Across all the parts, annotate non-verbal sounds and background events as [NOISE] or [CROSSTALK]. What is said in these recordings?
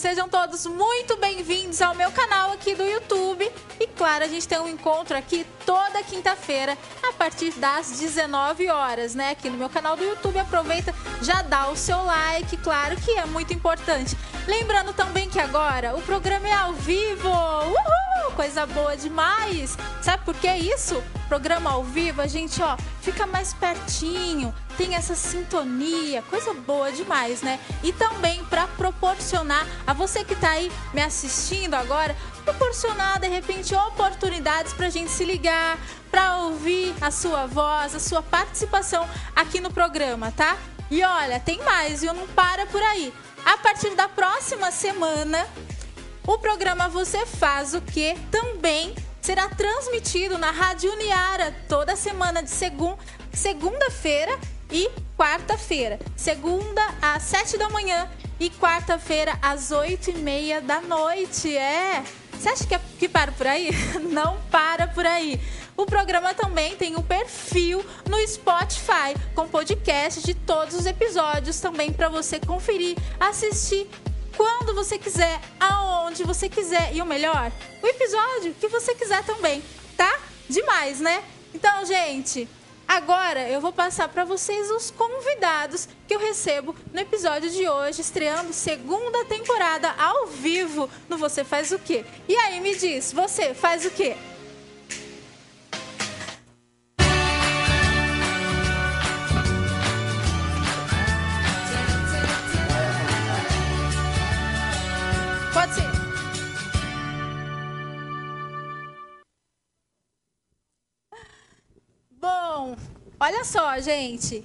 sejam todos muito bem-vindos ao meu canal aqui do YouTube. E claro, a gente tem um encontro aqui toda quinta-feira a partir das 19 horas, né? Aqui no meu canal do YouTube. Aproveita, já dá o seu like, claro que é muito importante. Lembrando também que agora o programa é ao vivo. Uhul! Coisa boa demais. Sabe por que isso? Programa ao vivo, a gente, ó, fica mais pertinho, tem essa sintonia, coisa boa demais, né? E também para proporcionar a você que tá aí me assistindo agora, proporcionar de repente oportunidades para a gente se ligar, para ouvir a sua voz, a sua participação aqui no programa, tá? E olha, tem mais, viu? Não para por aí. A partir da próxima semana, o programa Você Faz o Que também será transmitido na Rádio Uniara toda semana de segun, segunda-feira e quarta-feira. Segunda às sete da manhã e quarta-feira às oito e meia da noite. É. Você acha que, é, que para por aí? [LAUGHS] Não para por aí. O programa também tem um perfil no Spotify com podcast de todos os episódios também para você conferir, assistir quando você quiser, aonde você quiser e o melhor, o episódio que você quiser também, tá? Demais, né? Então, gente, Agora eu vou passar para vocês os convidados que eu recebo no episódio de hoje, estreando segunda temporada ao vivo no Você Faz o Quê? E aí me diz, você faz o quê? Olha só, gente.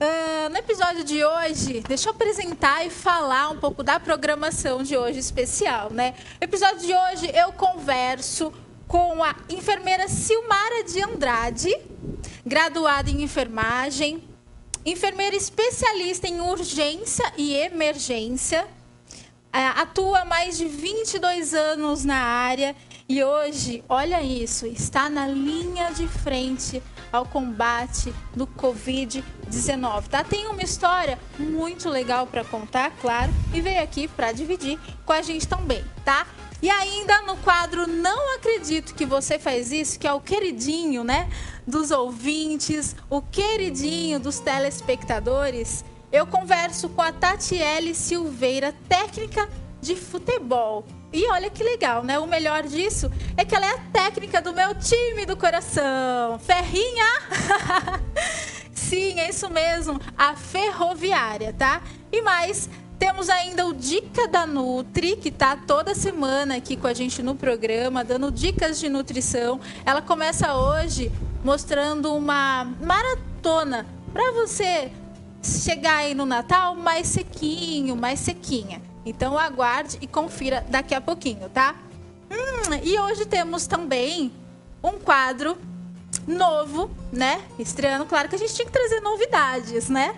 Uh, no episódio de hoje, deixa eu apresentar e falar um pouco da programação de hoje especial, né? No episódio de hoje eu converso com a enfermeira Silmara de Andrade, graduada em enfermagem, enfermeira especialista em urgência e emergência, uh, atua mais de 22 anos na área e hoje, olha isso, está na linha de frente ao combate do Covid-19. Tá? Tem uma história muito legal para contar, claro, e veio aqui para dividir com a gente também, tá? E ainda no quadro Não Acredito que você faz isso, que é o queridinho, né, dos ouvintes, o queridinho dos telespectadores, eu converso com a Tatiele Silveira, técnica de futebol. E olha que legal, né? O melhor disso é que ela é a técnica do meu time do coração. Ferrinha! [LAUGHS] Sim, é isso mesmo, a ferroviária, tá? E mais, temos ainda o Dica da Nutri, que tá toda semana aqui com a gente no programa, dando dicas de nutrição. Ela começa hoje mostrando uma maratona para você chegar aí no Natal mais sequinho, mais sequinha. Então aguarde e confira daqui a pouquinho, tá? Hum, e hoje temos também um quadro novo, né? Estreando, claro que a gente tinha que trazer novidades, né?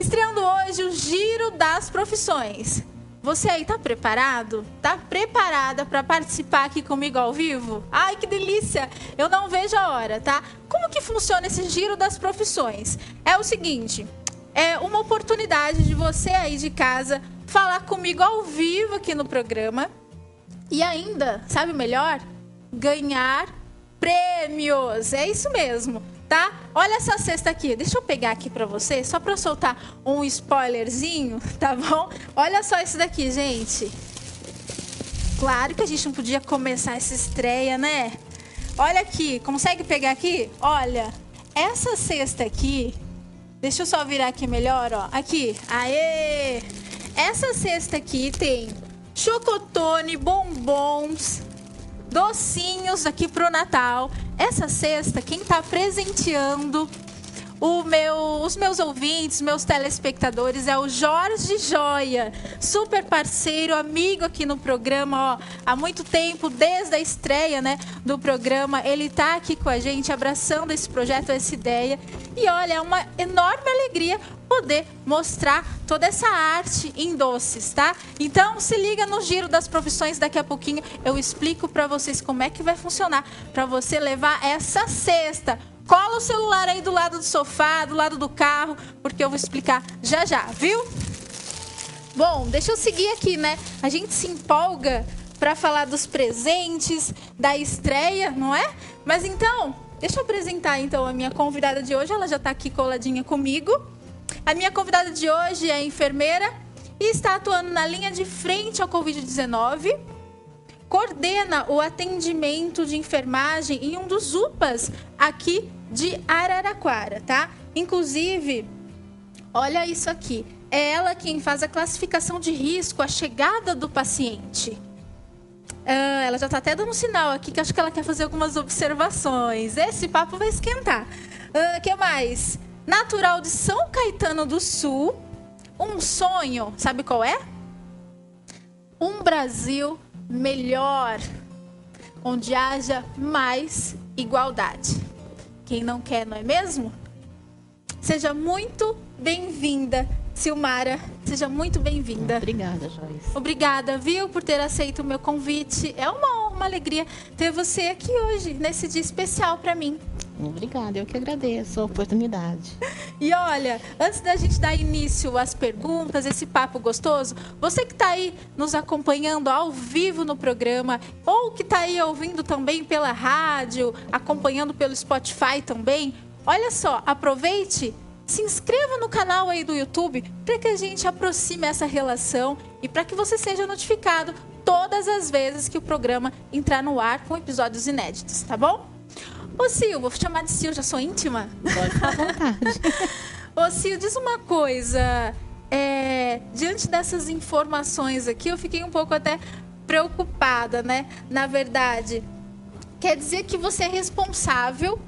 Estreando hoje o Giro das Profissões. Você aí tá preparado? Tá preparada para participar aqui comigo ao vivo? Ai, que delícia! Eu não vejo a hora, tá? Como que funciona esse Giro das Profissões? É o seguinte, é uma oportunidade de você aí de casa falar comigo ao vivo aqui no programa. E ainda, sabe o melhor? Ganhar prêmios. É isso mesmo, tá? Olha essa cesta aqui. Deixa eu pegar aqui para você, só para soltar um spoilerzinho, [LAUGHS] tá bom? Olha só isso daqui, gente. Claro que a gente não podia começar essa estreia, né? Olha aqui, consegue pegar aqui? Olha, essa cesta aqui. Deixa eu só virar aqui melhor, ó. Aqui. Aê! Essa cesta aqui tem chocotone, bombons, docinhos aqui pro Natal. Essa cesta, quem tá presenteando meu, os meus ouvintes, meus telespectadores, é o Jorge Joia, super parceiro, amigo aqui no programa, ó, há muito tempo, desde a estreia, né, do programa, ele tá aqui com a gente, abraçando esse projeto, essa ideia. E olha, é uma enorme alegria poder mostrar toda essa arte em doces, tá? Então se liga no giro das profissões daqui a pouquinho eu explico para vocês como é que vai funcionar para você levar essa cesta Cola o celular aí do lado do sofá, do lado do carro, porque eu vou explicar já já, viu? Bom, deixa eu seguir aqui, né? A gente se empolga para falar dos presentes, da estreia, não é? Mas então, deixa eu apresentar então a minha convidada de hoje. Ela já está aqui coladinha comigo. A minha convidada de hoje é enfermeira e está atuando na linha de frente ao Covid-19. Coordena o atendimento de enfermagem em um dos UPAs aqui de Araraquara, tá? Inclusive, olha isso aqui. É ela quem faz a classificação de risco, a chegada do paciente. Ah, ela já está até dando um sinal aqui que acho que ela quer fazer algumas observações. Esse papo vai esquentar. O ah, que mais? Natural de São Caetano do Sul. Um sonho, sabe qual é? Um Brasil melhor, onde haja mais igualdade. Quem não quer, não é mesmo? Seja muito bem-vinda, Silmara, seja muito bem-vinda. Obrigada, Joyce. Obrigada, viu, por ter aceito o meu convite. É uma honra, uma alegria ter você aqui hoje, nesse dia especial para mim. Obrigada, eu que agradeço a oportunidade. E olha, antes da gente dar início às perguntas, esse papo gostoso, você que está aí nos acompanhando ao vivo no programa, ou que está aí ouvindo também pela rádio, acompanhando pelo Spotify também, olha só, aproveite se inscreva no canal aí do YouTube para que a gente aproxime essa relação e para que você seja notificado todas as vezes que o programa entrar no ar com episódios inéditos, tá bom? Ô Sil, vou chamar de Sil, já sou íntima? Pode ficar à vontade. [LAUGHS] Ô Sil, diz uma coisa. É, diante dessas informações aqui, eu fiquei um pouco até preocupada, né? Na verdade, quer dizer que você é responsável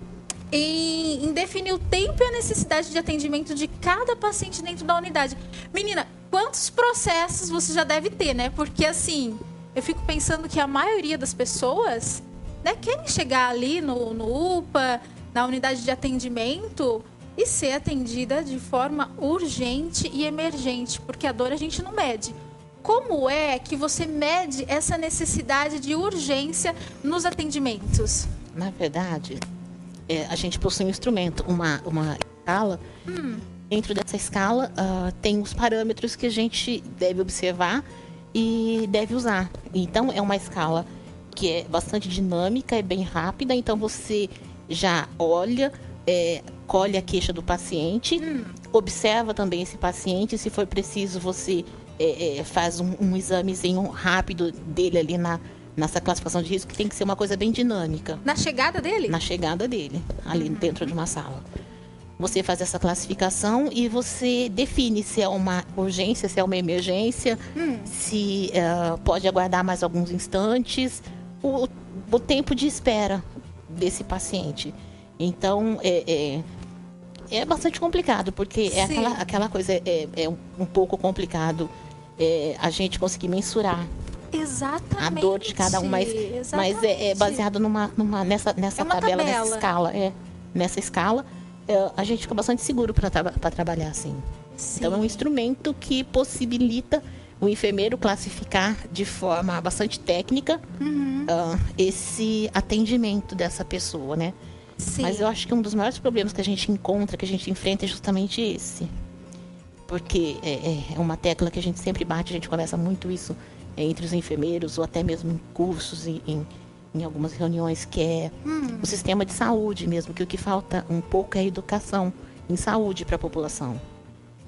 em, em, definir o tempo e a necessidade de atendimento de cada paciente dentro da unidade. Menina, quantos processos você já deve ter, né? Porque assim, eu fico pensando que a maioria das pessoas né, querem chegar ali no, no UPA, na unidade de atendimento e ser atendida de forma urgente e emergente, porque a dor a gente não mede. Como é que você mede essa necessidade de urgência nos atendimentos? Na verdade, é, a gente possui um instrumento, uma, uma escala. Hum. Dentro dessa escala, uh, tem os parâmetros que a gente deve observar e deve usar. Então, é uma escala que é bastante dinâmica, é bem rápida. Então, você já olha, é, colhe a queixa do paciente, hum. observa também esse paciente. Se for preciso, você é, é, faz um, um examezinho rápido dele ali na, nessa classificação de risco que tem que ser uma coisa bem dinâmica. Na chegada dele? Na chegada dele, ali uhum. dentro de uma sala. Você faz essa classificação e você define se é uma urgência, se é uma emergência, hum. se uh, pode aguardar mais alguns instantes, o, o, tempo de espera desse paciente. Então, é, é, é bastante complicado, porque é aquela, aquela coisa, é, é um, um pouco complicado é, a gente conseguir mensurar Exatamente. a dor de cada um, mas, mas é, é, baseado numa, numa, nessa, nessa é tabela, tabela, nessa escala. É, nessa escala, é, a gente fica bastante seguro para tra trabalhar assim. Sim. Então é um instrumento que possibilita o enfermeiro classificar de forma bastante técnica uhum. uh, esse atendimento dessa pessoa, né? Sim. Mas eu acho que um dos maiores problemas que a gente encontra, que a gente enfrenta, é justamente esse. Porque é, é, é uma tecla que a gente sempre bate, a gente conversa muito isso entre os enfermeiros ou até mesmo em cursos em, em algumas reuniões que é hum. o sistema de saúde mesmo, que o que falta um pouco é educação em saúde para a população.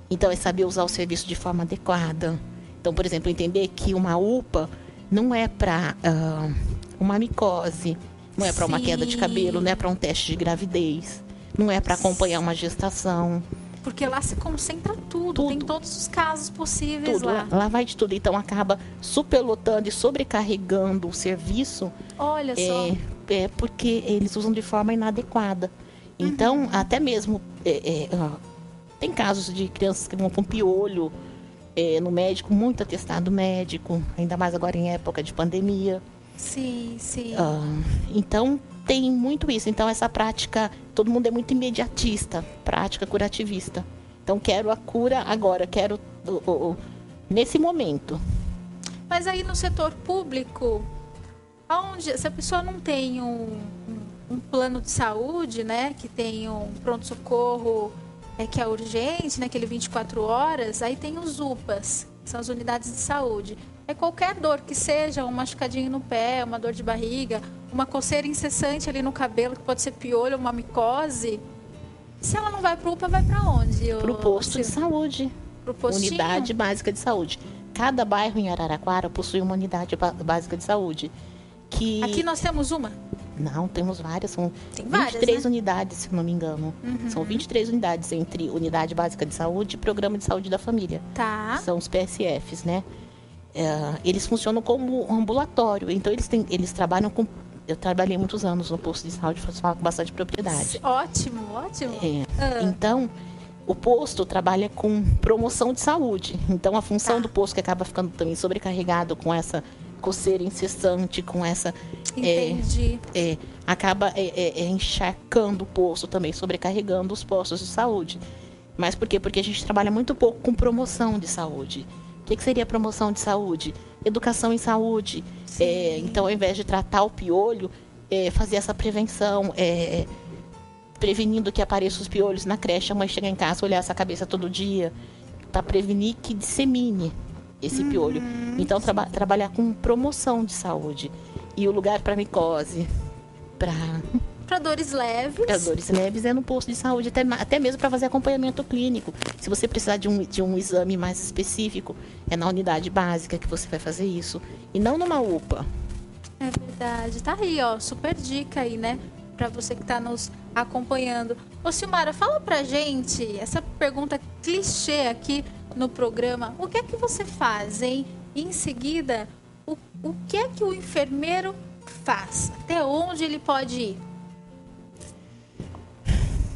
Então é saber usar o serviço de forma adequada. Então, por exemplo, entender que uma UPA não é para uh, uma micose, não é para uma queda de cabelo, não é para um teste de gravidez, não é para acompanhar uma gestação. Porque lá se concentra tudo, tudo. tem todos os casos possíveis tudo. lá. Lá vai de tudo. Então acaba superlotando e sobrecarregando o serviço. Olha é, só. É porque eles usam de forma inadequada. Então, uhum. até mesmo. É, é, tem casos de crianças que vão com piolho é, no médico, muito atestado médico, ainda mais agora em época de pandemia. Sim, sim. Uh, então, tem muito isso. Então, essa prática, todo mundo é muito imediatista, prática curativista. Então, quero a cura agora, quero o, o, nesse momento. Mas aí no setor público, onde se a pessoa não tem um, um plano de saúde, né, que tem um pronto-socorro é, que é urgente, né, aquele 24 horas, aí tem os UPAs. são as unidades de saúde. É qualquer dor que seja, um machucadinho no pé, uma dor de barriga, uma coceira incessante ali no cabelo, que pode ser piolho, uma micose. Se ela não vai para o UPA, vai para onde? Para o posto de saúde. Pro postinho? Unidade básica de saúde. Cada bairro em Araraquara possui uma unidade básica de saúde. Que... Aqui nós temos uma? Não, temos várias. São Tem várias, 23 né? unidades, se não me engano. Uhum. São 23 unidades entre Unidade Básica de Saúde e Programa de Saúde da Família. Tá. São os PSFs, né? É, eles funcionam como ambulatório. Então, eles, têm, eles trabalham com eu trabalhei muitos anos no posto de saúde, posso falar com bastante propriedade. Ótimo, ótimo. É. Ah. Então, o posto trabalha com promoção de saúde. Então, a função tá. do posto que acaba ficando também sobrecarregado com essa coceira incessante, com essa. É, Entendi. É, é, acaba é, é, encharcando o posto também, sobrecarregando os postos de saúde. Mas por quê? Porque a gente trabalha muito pouco com promoção de saúde. O que, que seria promoção de saúde? Educação em saúde. É, então, ao invés de tratar o piolho, fazer essa prevenção prevenindo que apareçam os piolhos na creche, a mãe chega em casa, olhar essa cabeça todo dia, para prevenir que dissemine esse piolho. Então, traba trabalhar com promoção de saúde. E o lugar para micose, para [LAUGHS] para dores leves. Para dores leves é no posto de saúde, até, até mesmo para fazer acompanhamento clínico. Se você precisar de um, de um exame mais específico, é na unidade básica que você vai fazer isso. E não numa UPA. É verdade. Tá aí, ó. Super dica aí, né? Para você que está nos acompanhando. Ô Silmara, fala pra gente essa pergunta clichê aqui no programa. O que é que você faz, hein? E em seguida, o, o que é que o enfermeiro faz? Até onde ele pode ir?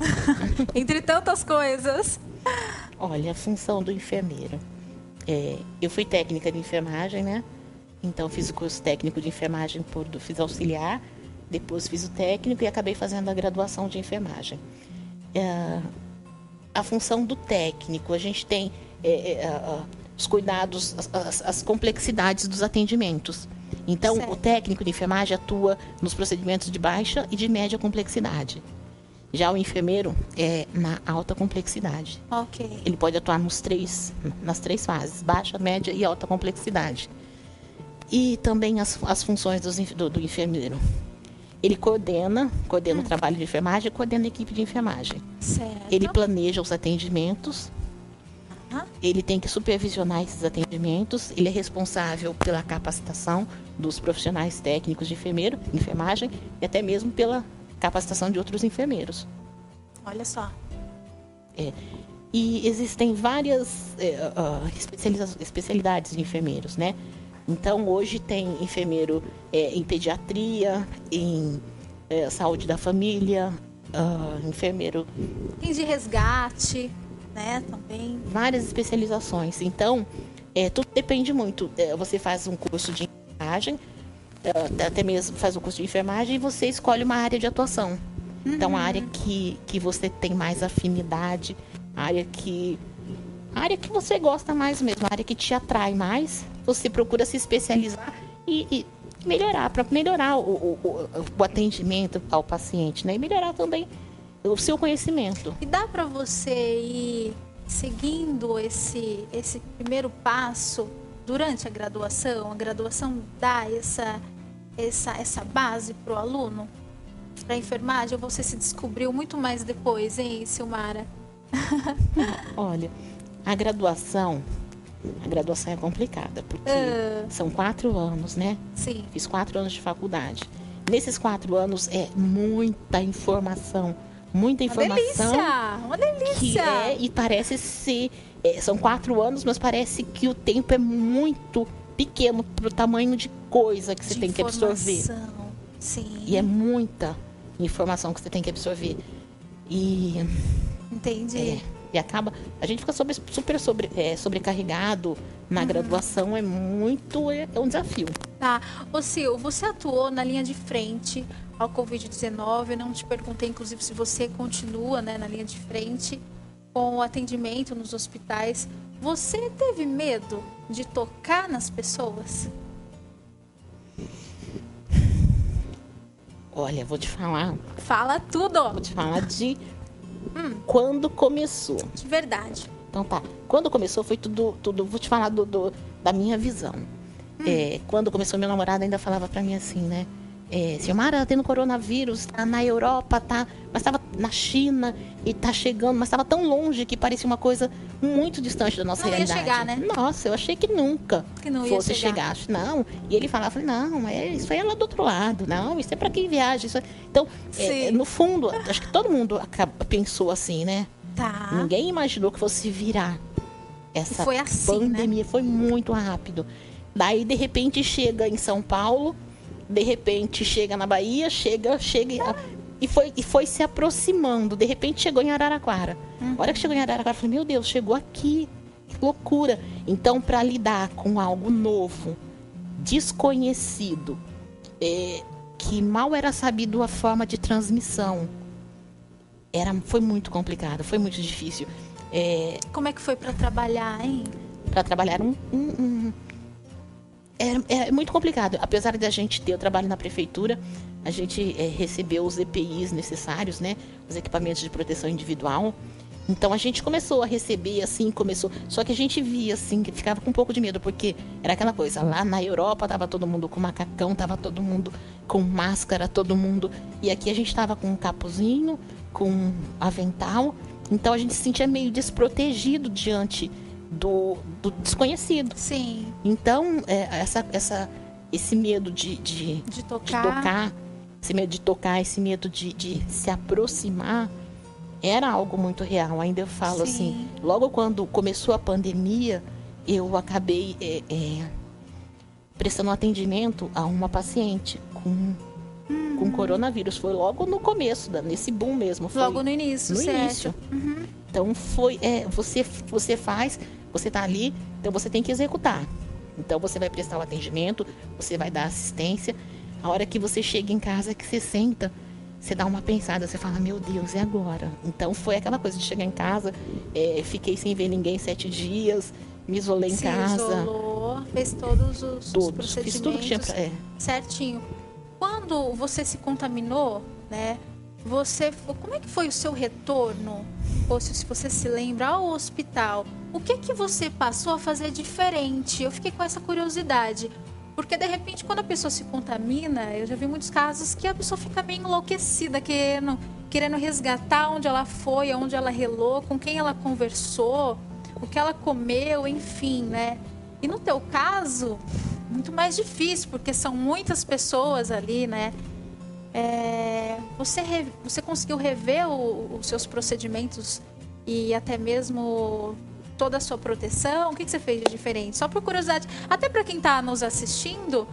[LAUGHS] Entre tantas coisas. Olha, a função do enfermeiro. É, eu fui técnica de enfermagem, né? Então fiz o curso técnico de enfermagem por fiz auxiliar, depois fiz o técnico e acabei fazendo a graduação de enfermagem. É, a função do técnico, a gente tem é, é, os cuidados, as, as, complexidades dos atendimentos. Então, certo. o técnico de enfermagem atua nos procedimentos de baixa e de média complexidade. Já o enfermeiro é na alta complexidade. Ok. Ele pode atuar nos três, nas três fases, baixa, média e alta complexidade. E também as, as funções do, do enfermeiro. Ele coordena, coordena hum. o trabalho de enfermagem, coordena a equipe de enfermagem. Certo. Ele planeja os atendimentos, ele tem que supervisionar esses atendimentos, ele é responsável pela capacitação dos profissionais técnicos de enfermeiro, enfermagem e até mesmo pela capacitação de outros enfermeiros. Olha só. É. E existem várias é, uh, especialidades de enfermeiros, né? Então, hoje tem enfermeiro é, em pediatria, em é, saúde da família, uh, enfermeiro... Tem de resgate né? Também. Várias especializações. Então, é, tudo depende muito. É, você faz um curso de enfermagem, é, até mesmo faz um curso de enfermagem e você escolhe uma área de atuação. Uhum. Então, a área que, que você tem mais afinidade, a área que. A área que você gosta mais mesmo, a área que te atrai mais, você procura se especializar e, e melhorar, para melhorar o, o, o, atendimento ao paciente, né? E melhorar também o seu conhecimento. E dá para você ir seguindo esse, esse primeiro passo durante a graduação? A graduação dá essa, essa, essa base para o aluno? Para a enfermagem? Ou você se descobriu muito mais depois, hein, Silmara? [LAUGHS] Olha, a graduação, a graduação é complicada, porque uh... são quatro anos, né? Sim. Fiz quatro anos de faculdade. Nesses quatro anos é muita informação muita informação. Uma delícia! Uma delícia! É, e parece ser. É, são quatro anos, mas parece que o tempo é muito pequeno para o tamanho de coisa que você de tem que absorver. Sim. E é muita informação que você tem que absorver. E. Entendi. É, e acaba. A gente fica sobre, super sobre, é, sobrecarregado na uhum. graduação, é muito. É, é um desafio. Tá. Ô Sil, você atuou na linha de frente ao Covid-19. Eu não te perguntei, inclusive, se você continua né, na linha de frente com o atendimento nos hospitais. Você teve medo de tocar nas pessoas? Olha, vou te falar. Fala tudo! Vou te falar de hum. quando começou. De verdade. Então tá. Quando começou foi tudo, tudo vou te falar do, do da minha visão. Hum. É, quando começou meu namorado ainda falava para mim assim, né? É, Silmara tendo coronavírus, tá na Europa, tá, mas estava na China e tá chegando, mas estava tão longe que parecia uma coisa muito distante da nossa não realidade. Ia chegar, né? Nossa, eu achei que nunca que não fosse chegar. chegar. Não. E ele falava, não, é, isso aí é lá do outro lado, não, isso é para quem viaja. Isso é... Então, é, no fundo, acho que todo mundo acaba, pensou assim, né? Tá. Ninguém imaginou que fosse virar essa foi assim, né? pandemia. Né? Foi muito rápido. Daí, de repente, chega em São Paulo de repente chega na Bahia, chega, chega e foi, e foi se aproximando. De repente chegou em Araraquara. Uhum. A hora que chegou em Araraquara, eu falei, meu Deus, chegou aqui. Que loucura. Então, para lidar com algo novo, desconhecido, é, que mal era sabido a forma de transmissão, era, foi muito complicado, foi muito difícil. É, Como é que foi para trabalhar, hein? Para trabalhar um, um, um é, é, muito complicado. Apesar de a gente ter o trabalho na prefeitura, a gente é, recebeu os EPIs necessários, né? Os equipamentos de proteção individual. Então a gente começou a receber assim, começou. Só que a gente via assim, que ficava com um pouco de medo, porque era aquela coisa, lá na Europa tava todo mundo com macacão, tava todo mundo com máscara, todo mundo. E aqui a gente tava com um capuzinho, com avental. Então a gente se sentia meio desprotegido diante do, do desconhecido. Sim. Então, é, essa, essa, esse medo de, de, de, tocar. de tocar, esse medo de tocar, esse medo de, de se aproximar, era algo muito real. Ainda eu falo Sim. assim, logo quando começou a pandemia, eu acabei é, é, prestando atendimento a uma paciente com uhum. com coronavírus. Foi logo no começo, nesse boom mesmo. Foi logo no início, no certo. início. Uhum. Então foi, é, você, você faz você está ali, então você tem que executar. Então você vai prestar o atendimento, você vai dar assistência. A hora que você chega em casa, que você senta, você dá uma pensada, você fala, meu Deus, e agora? Então foi aquela coisa de chegar em casa, é, fiquei sem ver ninguém sete dias, me isolei em Se casa. Isolou, fez todos os, todos, os procedimentos fiz tudo que tinha pra, é. certinho. Quando você se contaminou, né? Você, como é que foi o seu retorno? Ou se você se lembra ao hospital? O que que você passou a fazer diferente? Eu fiquei com essa curiosidade. Porque de repente, quando a pessoa se contamina, eu já vi muitos casos que a pessoa fica meio enlouquecida, querendo, querendo resgatar onde ela foi, onde ela relou, com quem ela conversou, o que ela comeu, enfim, né? E no teu caso, muito mais difícil, porque são muitas pessoas ali, né? É, você, re, você conseguiu rever o, os seus procedimentos e até mesmo toda a sua proteção? O que, que você fez de diferente? Só por curiosidade, até para quem está nos assistindo,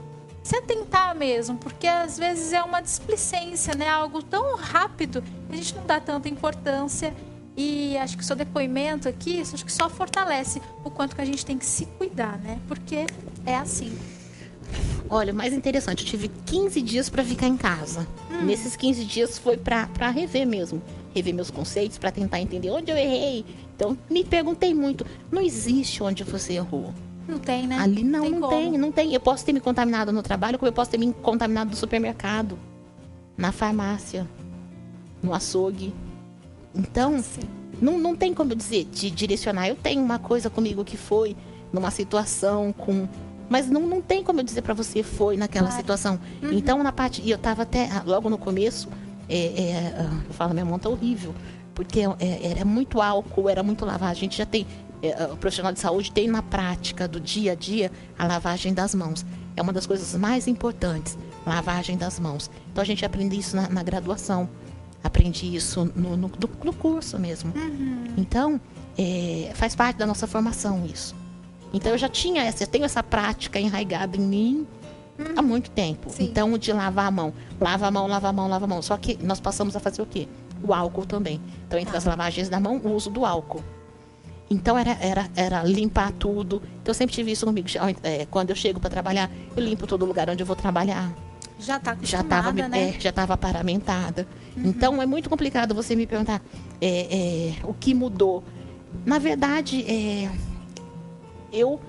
se atentar mesmo, porque às vezes é uma displicência, né? Algo tão rápido que a gente não dá tanta importância. E acho que o seu depoimento aqui, acho que só fortalece o quanto que a gente tem que se cuidar, né? Porque é assim. Olha, o mais interessante, eu tive 15 dias para ficar em casa. Hum. Nesses 15 dias foi para rever mesmo. Rever meus conceitos, para tentar entender onde eu errei. Então, me perguntei muito. Não existe onde você errou. Não tem, né? Ali não, tem não como. tem, não tem. Eu posso ter me contaminado no trabalho, como eu posso ter me contaminado no supermercado, na farmácia, no açougue. Então, não, não tem como eu dizer, de direcionar. Eu tenho uma coisa comigo que foi numa situação com mas não, não tem como eu dizer para você foi naquela claro. situação. Uhum. Então, na parte. E eu estava até, ah, logo no começo, é, é, ah, eu falo, minha mão tá horrível. Porque é, era muito álcool, era muito lavar. A gente já tem. É, ah, o profissional de saúde tem na prática do dia a dia a lavagem das mãos. É uma das coisas mais importantes, lavagem das mãos. Então a gente aprende isso na, na graduação. Aprendi isso no, no, no curso mesmo. Uhum. Então, é, faz parte da nossa formação isso. Então eu já tinha essa, eu tenho essa prática enraigada em mim hum. há muito tempo. Sim. Então, de lavar a mão, lava a mão, lava a mão, lava a mão. Só que nós passamos a fazer o quê? O álcool também. Então, entre ah. as lavagens da mão, o uso do álcool. Então era, era, era limpar tudo. Então eu sempre tive isso comigo. É, quando eu chego para trabalhar, eu limpo todo lugar onde eu vou trabalhar. Já tá já tava, né? É, já estava paramentada. Uhum. Então é muito complicado você me perguntar é, é, o que mudou. Na verdade, é, eu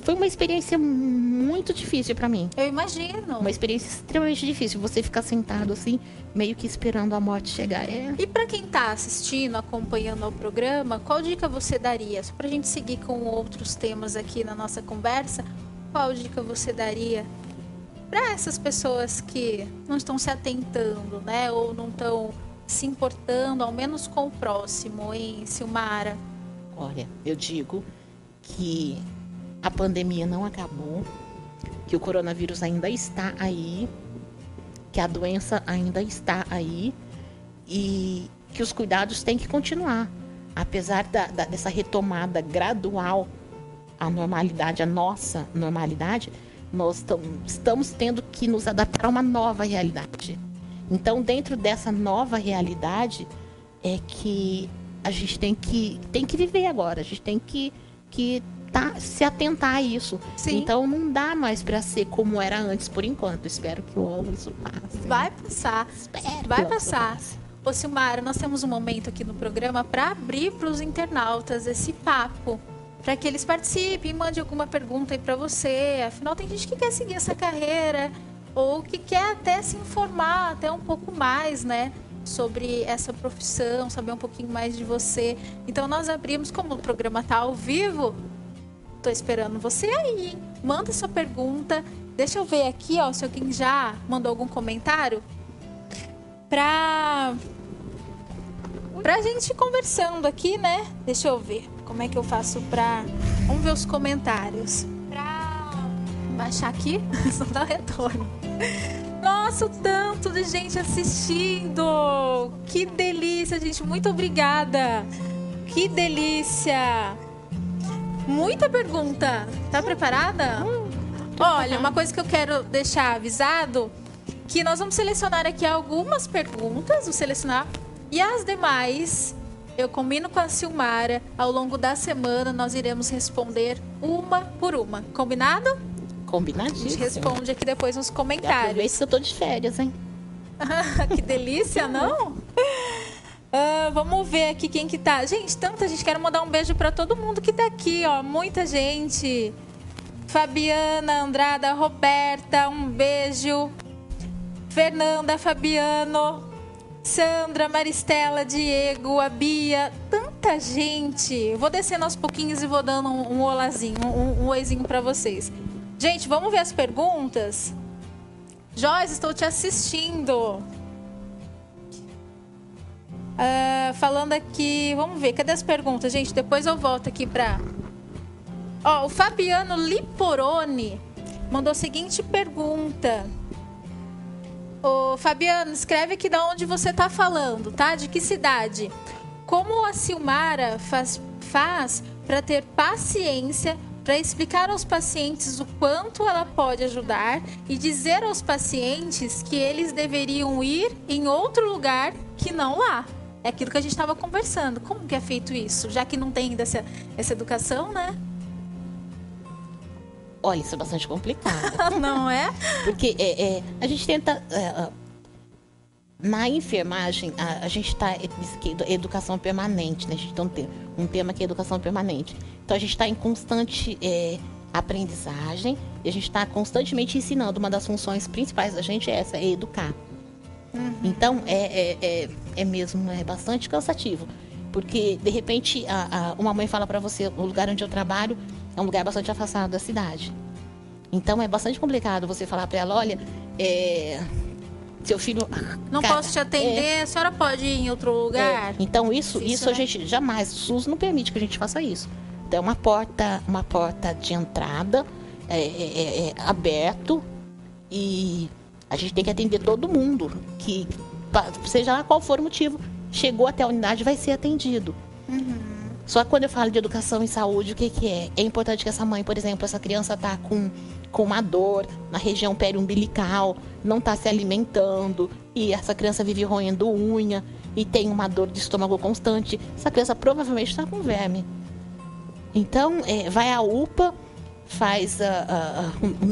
foi uma experiência muito difícil para mim. Eu imagino. Uma experiência extremamente difícil. Você ficar sentado assim, meio que esperando a morte chegar. É... E para quem tá assistindo, acompanhando o programa, qual dica você daria? Só pra gente seguir com outros temas aqui na nossa conversa, qual dica você daria para essas pessoas que não estão se atentando, né? Ou não estão se importando, ao menos com o próximo, em Silmara? Olha, eu digo que a pandemia não acabou, que o coronavírus ainda está aí, que a doença ainda está aí e que os cuidados têm que continuar. Apesar da, da, dessa retomada gradual à normalidade, a nossa normalidade, nós estamos tendo que nos adaptar a uma nova realidade. Então, dentro dessa nova realidade, é que a gente tem que, tem que viver agora, a gente tem que, que tá, se atentar a isso. Sim. Então, não dá mais para ser como era antes, por enquanto. Espero que o isso passe. Vai passar. Espero Vai passar. Ô, Silmara, nós temos um momento aqui no programa para abrir para os internautas esse papo para que eles participem, mandem alguma pergunta aí para você. Afinal, tem gente que quer seguir essa carreira ou que quer até se informar até um pouco mais, né? Sobre essa profissão, saber um pouquinho mais de você. Então, nós abrimos, como o programa está ao vivo, tô esperando você aí. Manda sua pergunta. Deixa eu ver aqui, ó, se alguém já mandou algum comentário. Pra. Pra gente conversando aqui, né? Deixa eu ver. Como é que eu faço pra. Vamos ver os comentários. Pra baixar aqui, [LAUGHS] só dá retorno. Nossa, o tanto de gente assistindo! Que delícia, gente! Muito obrigada! Que delícia! Muita pergunta. Tá preparada? Olha, uma coisa que eu quero deixar avisado que nós vamos selecionar aqui algumas perguntas, vou selecionar e as demais eu combino com a Silmara. Ao longo da semana nós iremos responder uma por uma. Combinado? Combinadíssimo. A gente responde aqui depois nos comentários. Aproveita que eu tô de férias, hein? que delícia, não? Uh, vamos ver aqui quem que tá. Gente, tanta gente. Quero mandar um beijo para todo mundo que tá aqui, ó. Muita gente. Fabiana, Andrada, Roberta, um beijo. Fernanda, Fabiano, Sandra, Maristela, Diego, a Bia, tanta gente. Vou descendo aos pouquinhos e vou dando um, um olazinho, um, um oizinho para vocês. Gente, vamos ver as perguntas? Joyce, estou te assistindo. Uh, falando aqui, vamos ver, cadê as perguntas, gente? Depois eu volto aqui para. Ó, o Fabiano Liporone mandou a seguinte pergunta. Ô, Fabiano, escreve aqui de onde você está falando, tá? De que cidade? Como a Silmara faz, faz para ter paciência para explicar aos pacientes o quanto ela pode ajudar e dizer aos pacientes que eles deveriam ir em outro lugar que não lá. É aquilo que a gente estava conversando. Como que é feito isso? Já que não tem ainda essa, essa educação, né? Olha, isso é bastante complicado. [LAUGHS] Não é? Porque é, é, a gente tenta. É, na enfermagem, a, a gente está. Educação permanente, né? A gente tem um, tema, um tema que é educação permanente. Então a gente está em constante é, aprendizagem e a gente está constantemente ensinando. Uma das funções principais da gente é essa, é educar. Uhum. Então é, é, é, é, mesmo é bastante cansativo. Porque, de repente, a, a, uma mãe fala para você, o lugar onde eu trabalho é um lugar bastante afastado da cidade. Então é bastante complicado você falar para ela, olha, é, seu filho. Não cara, posso te atender, é, a senhora pode ir em outro lugar. É, então isso, isso, isso a gente jamais, o SUS não permite que a gente faça isso. Então é uma porta, uma porta de entrada é, é, é, é aberto e a gente tem que atender todo mundo que seja lá qual for o motivo chegou até a unidade vai ser atendido. Uhum. Só que quando eu falo de educação e saúde, o que, que é? É importante que essa mãe, por exemplo, essa criança está com, com uma dor na região periumbilical, não está se alimentando, e essa criança vive roendo unha e tem uma dor de estômago constante. Essa criança provavelmente está com verme. Então, é, vai à UPA, faz a,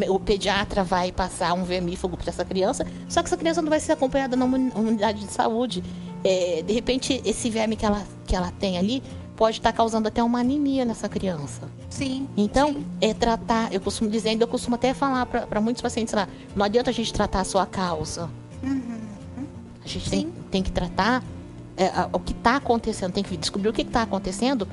a, o pediatra vai passar um vermífugo para essa criança, só que essa criança não vai ser acompanhada na unidade de saúde. É, de repente, esse verme que ela, que ela tem ali pode estar causando até uma anemia nessa criança. Sim. Então, sim. é tratar, eu costumo dizer, eu costumo até falar para muitos pacientes lá, não adianta a gente tratar a sua causa. Uhum. A gente tem, tem, que tratar é, a, o que está acontecendo, tem que descobrir o que está acontecendo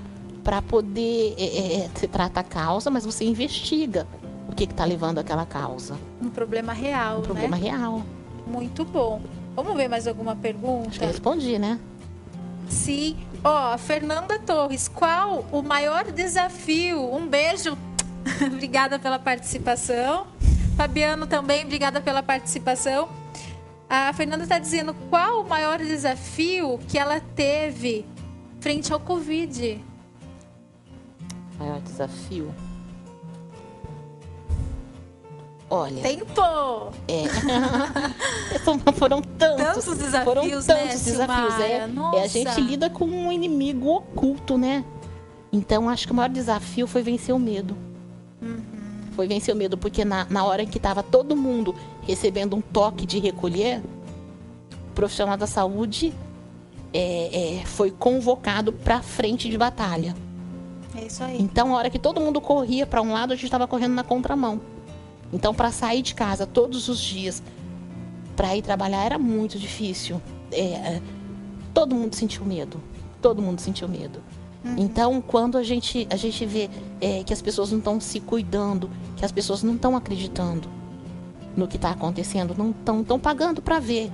para poder é, é, é, se trata a causa, mas você investiga o que está levando aquela causa. Um problema real, Um problema né? real. Muito bom. Vamos ver mais alguma pergunta? Acho que respondi, né? Sim. Ó, oh, Fernanda Torres, qual o maior desafio? Um beijo. [LAUGHS] obrigada pela participação. Fabiano também, obrigada pela participação. A Fernanda está dizendo qual o maior desafio que ela teve frente ao Covid. Maior desafio? Olha. Tempo! É. [LAUGHS] foram tantos, tantos desafios, foram né, tantos né, desafios. É, é, a gente lida com um inimigo oculto, né? Então acho que o maior desafio foi vencer o medo. Uhum. Foi vencer o medo, porque na, na hora em que estava todo mundo recebendo um toque de recolher, o profissional da saúde é, é, foi convocado para frente de batalha. É isso aí. Então, a hora que todo mundo corria para um lado, a gente estava correndo na contramão. Então, para sair de casa todos os dias para ir trabalhar era muito difícil. É, é, todo mundo sentiu medo. Todo mundo sentiu medo. Uhum. Então, quando a gente, a gente vê é, que as pessoas não estão se cuidando, que as pessoas não estão acreditando no que está acontecendo, não estão tão pagando para ver,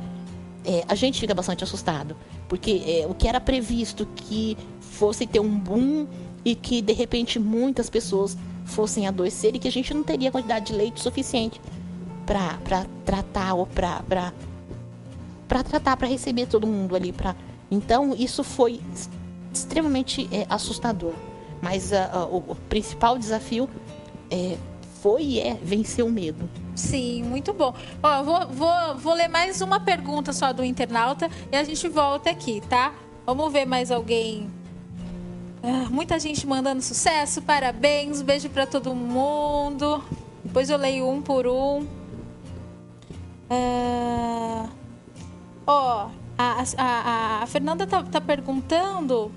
é, a gente fica bastante assustado. Porque é, o que era previsto que fosse ter um boom e que, de repente, muitas pessoas fossem adoecer e que a gente não teria quantidade de leite suficiente para tratar ou para para tratar para receber todo mundo ali para então isso foi extremamente é, assustador. Mas uh, uh, o, o, principal desafio é, foi e é vencer o medo. Sim muito bom. Ó vou, vou, vou ler mais uma pergunta só do internauta e a gente volta aqui tá? Vamos ver mais alguém ah, muita gente mandando sucesso, parabéns, beijo para todo mundo. Depois eu leio um por um. Ah, ó, a, a, a, Fernanda tá, tá perguntando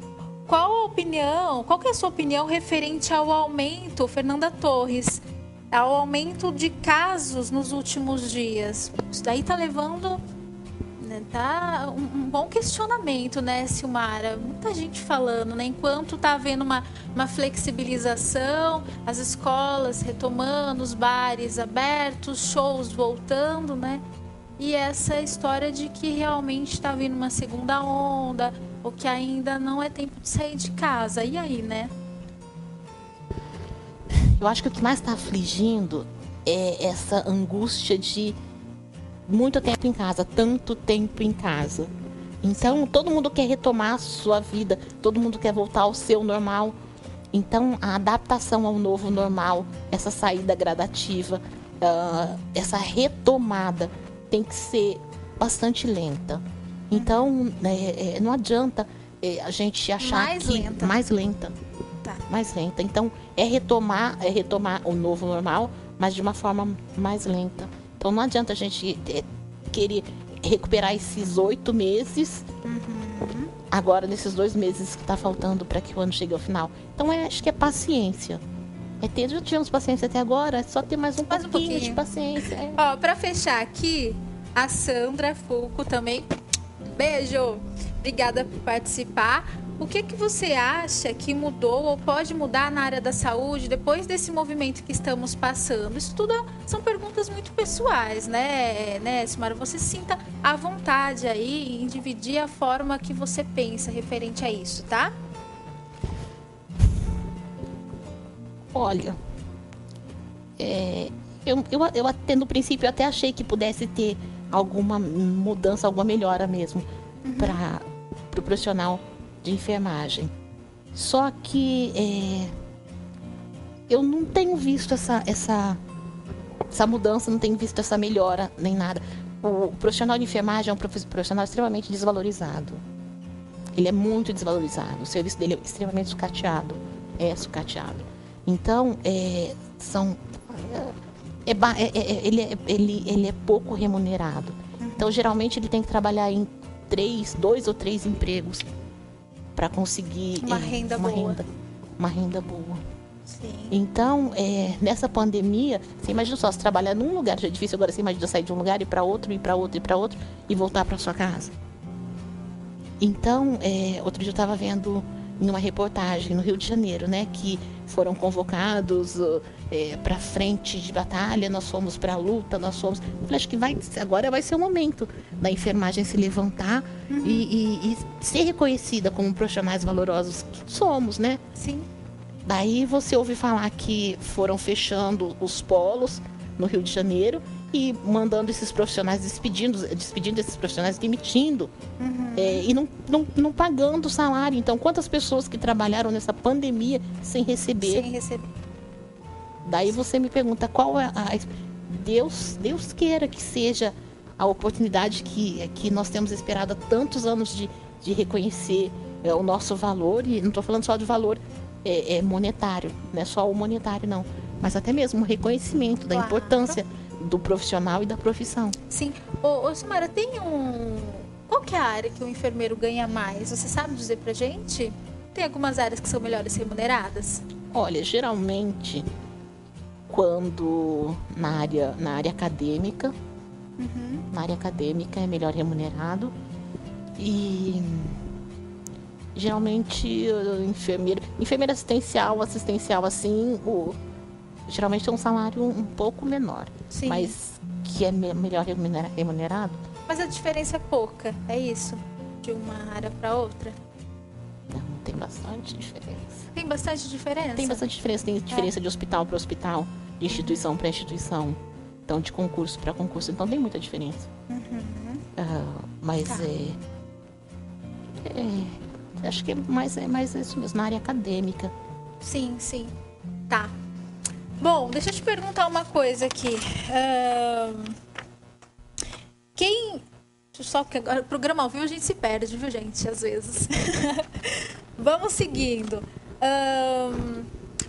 qual a opinião, qual que é a sua opinião referente ao aumento, Fernanda Torres, ao aumento de casos nos últimos dias. Isso daí tá levando? Tá um, um, bom questionamento, né, Silmara? Muita gente falando, né? Enquanto tá havendo uma, uma flexibilização, as escolas retomando, os bares abertos, shows voltando, né? E essa história de que realmente está vindo uma segunda onda, ou que ainda não é tempo de sair de casa. E aí, né? Eu acho que o que mais está afligindo é essa angústia de muito tempo em casa, tanto tempo em casa. Então, todo mundo quer retomar a sua vida, todo mundo quer voltar ao seu normal. Então, a adaptação ao novo normal, essa saída gradativa, uh, essa retomada tem que ser bastante lenta. Então, é, é, não adianta é, a gente achar mais que lenta. mais lenta, tá. mais lenta. Então, é retomar, é retomar o novo normal, mas de uma forma mais lenta. Então não adianta a gente querer recuperar esses oito meses uhum. agora nesses dois meses que está faltando para que o ano chegue ao final. Então é, acho que é paciência. É ter, já tivemos paciência até agora, é só ter mais um, mais pouquinho, um pouquinho de paciência. É. Ó, para fechar aqui, a Sandra Fulco também. Beijo! Obrigada por participar. O que, que você acha que mudou ou pode mudar na área da saúde depois desse movimento que estamos passando? Isso tudo são perguntas muito pessoais, né, né, Simara? Você sinta à vontade aí em dividir a forma que você pensa referente a isso, tá? Olha, é, eu, eu, eu até no princípio eu até achei que pudesse ter alguma mudança, alguma melhora mesmo uhum. para o pro profissional de enfermagem. Só que é, eu não tenho visto essa, essa, essa mudança, não tenho visto essa melhora nem nada. O, profissional de enfermagem é um profissional extremamente desvalorizado. Ele é muito desvalorizado. O serviço dele é extremamente sucateado. É sucateado. Então, é, são. É, é, é, ele, é, ele, ele é pouco remunerado. Então, geralmente, ele tem que trabalhar em três, dois ou três empregos para conseguir uma renda uma boa. Renda, uma renda boa. Sim. Então, é, nessa pandemia, você imagina só, se trabalhar num lugar já é difícil, agora você imagina sair de um lugar e para outro, ir para outro, ir para outro e voltar para sua casa. Então, é, outro dia eu estava vendo em uma reportagem no Rio de Janeiro, né, que foram convocados é, para frente de batalha, nós fomos para a luta, nós fomos. Eu falei, acho que vai, agora vai ser o momento da enfermagem se levantar uhum. e, e, e, ser reconhecida como profissionais valorosos que somos, né? Sim. Daí você ouve falar que foram fechando os polos no Rio de Janeiro e mandando esses profissionais, despedindo, despedindo esses profissionais, demitindo uhum. é, e não, não, não pagando salário. Então, quantas pessoas que trabalharam nessa pandemia sem receber? Sem receber. Daí você me pergunta qual é a. Deus, Deus queira que seja a oportunidade que, que nós temos esperado há tantos anos de, de reconhecer é, o nosso valor, e não estou falando só de valor é, é, monetário, não é só o monetário, não, mas até mesmo o reconhecimento da importância do profissional e da profissão. Sim. Ô, ô Samara, tem um. Qual que é a área que o enfermeiro ganha mais? Você sabe dizer pra gente? Tem algumas áreas que são melhores remuneradas? Olha, geralmente quando na área, na área acadêmica, uhum. na área acadêmica é melhor remunerado e geralmente enfermeiro, enfermeira assistencial, assistencial assim, o geralmente é um salário um pouco menor, Sim. mas que é melhor remunerado. Mas a diferença é pouca, é isso? De uma área para outra? Não, tem bastante diferença. Tem bastante diferença? Tem bastante diferença. Tem diferença é. de hospital para hospital, de instituição para instituição. Então, de concurso para concurso. Então, tem muita diferença. Uhum. Uh, mas tá. é, é, Acho que é mais, é mais isso mesmo, na área acadêmica. Sim, sim. Tá. Bom, deixa eu te perguntar uma coisa aqui. Uh, quem. Só que agora programa ao vivo a gente se perde, viu, gente? Às vezes. [LAUGHS] Vamos seguindo.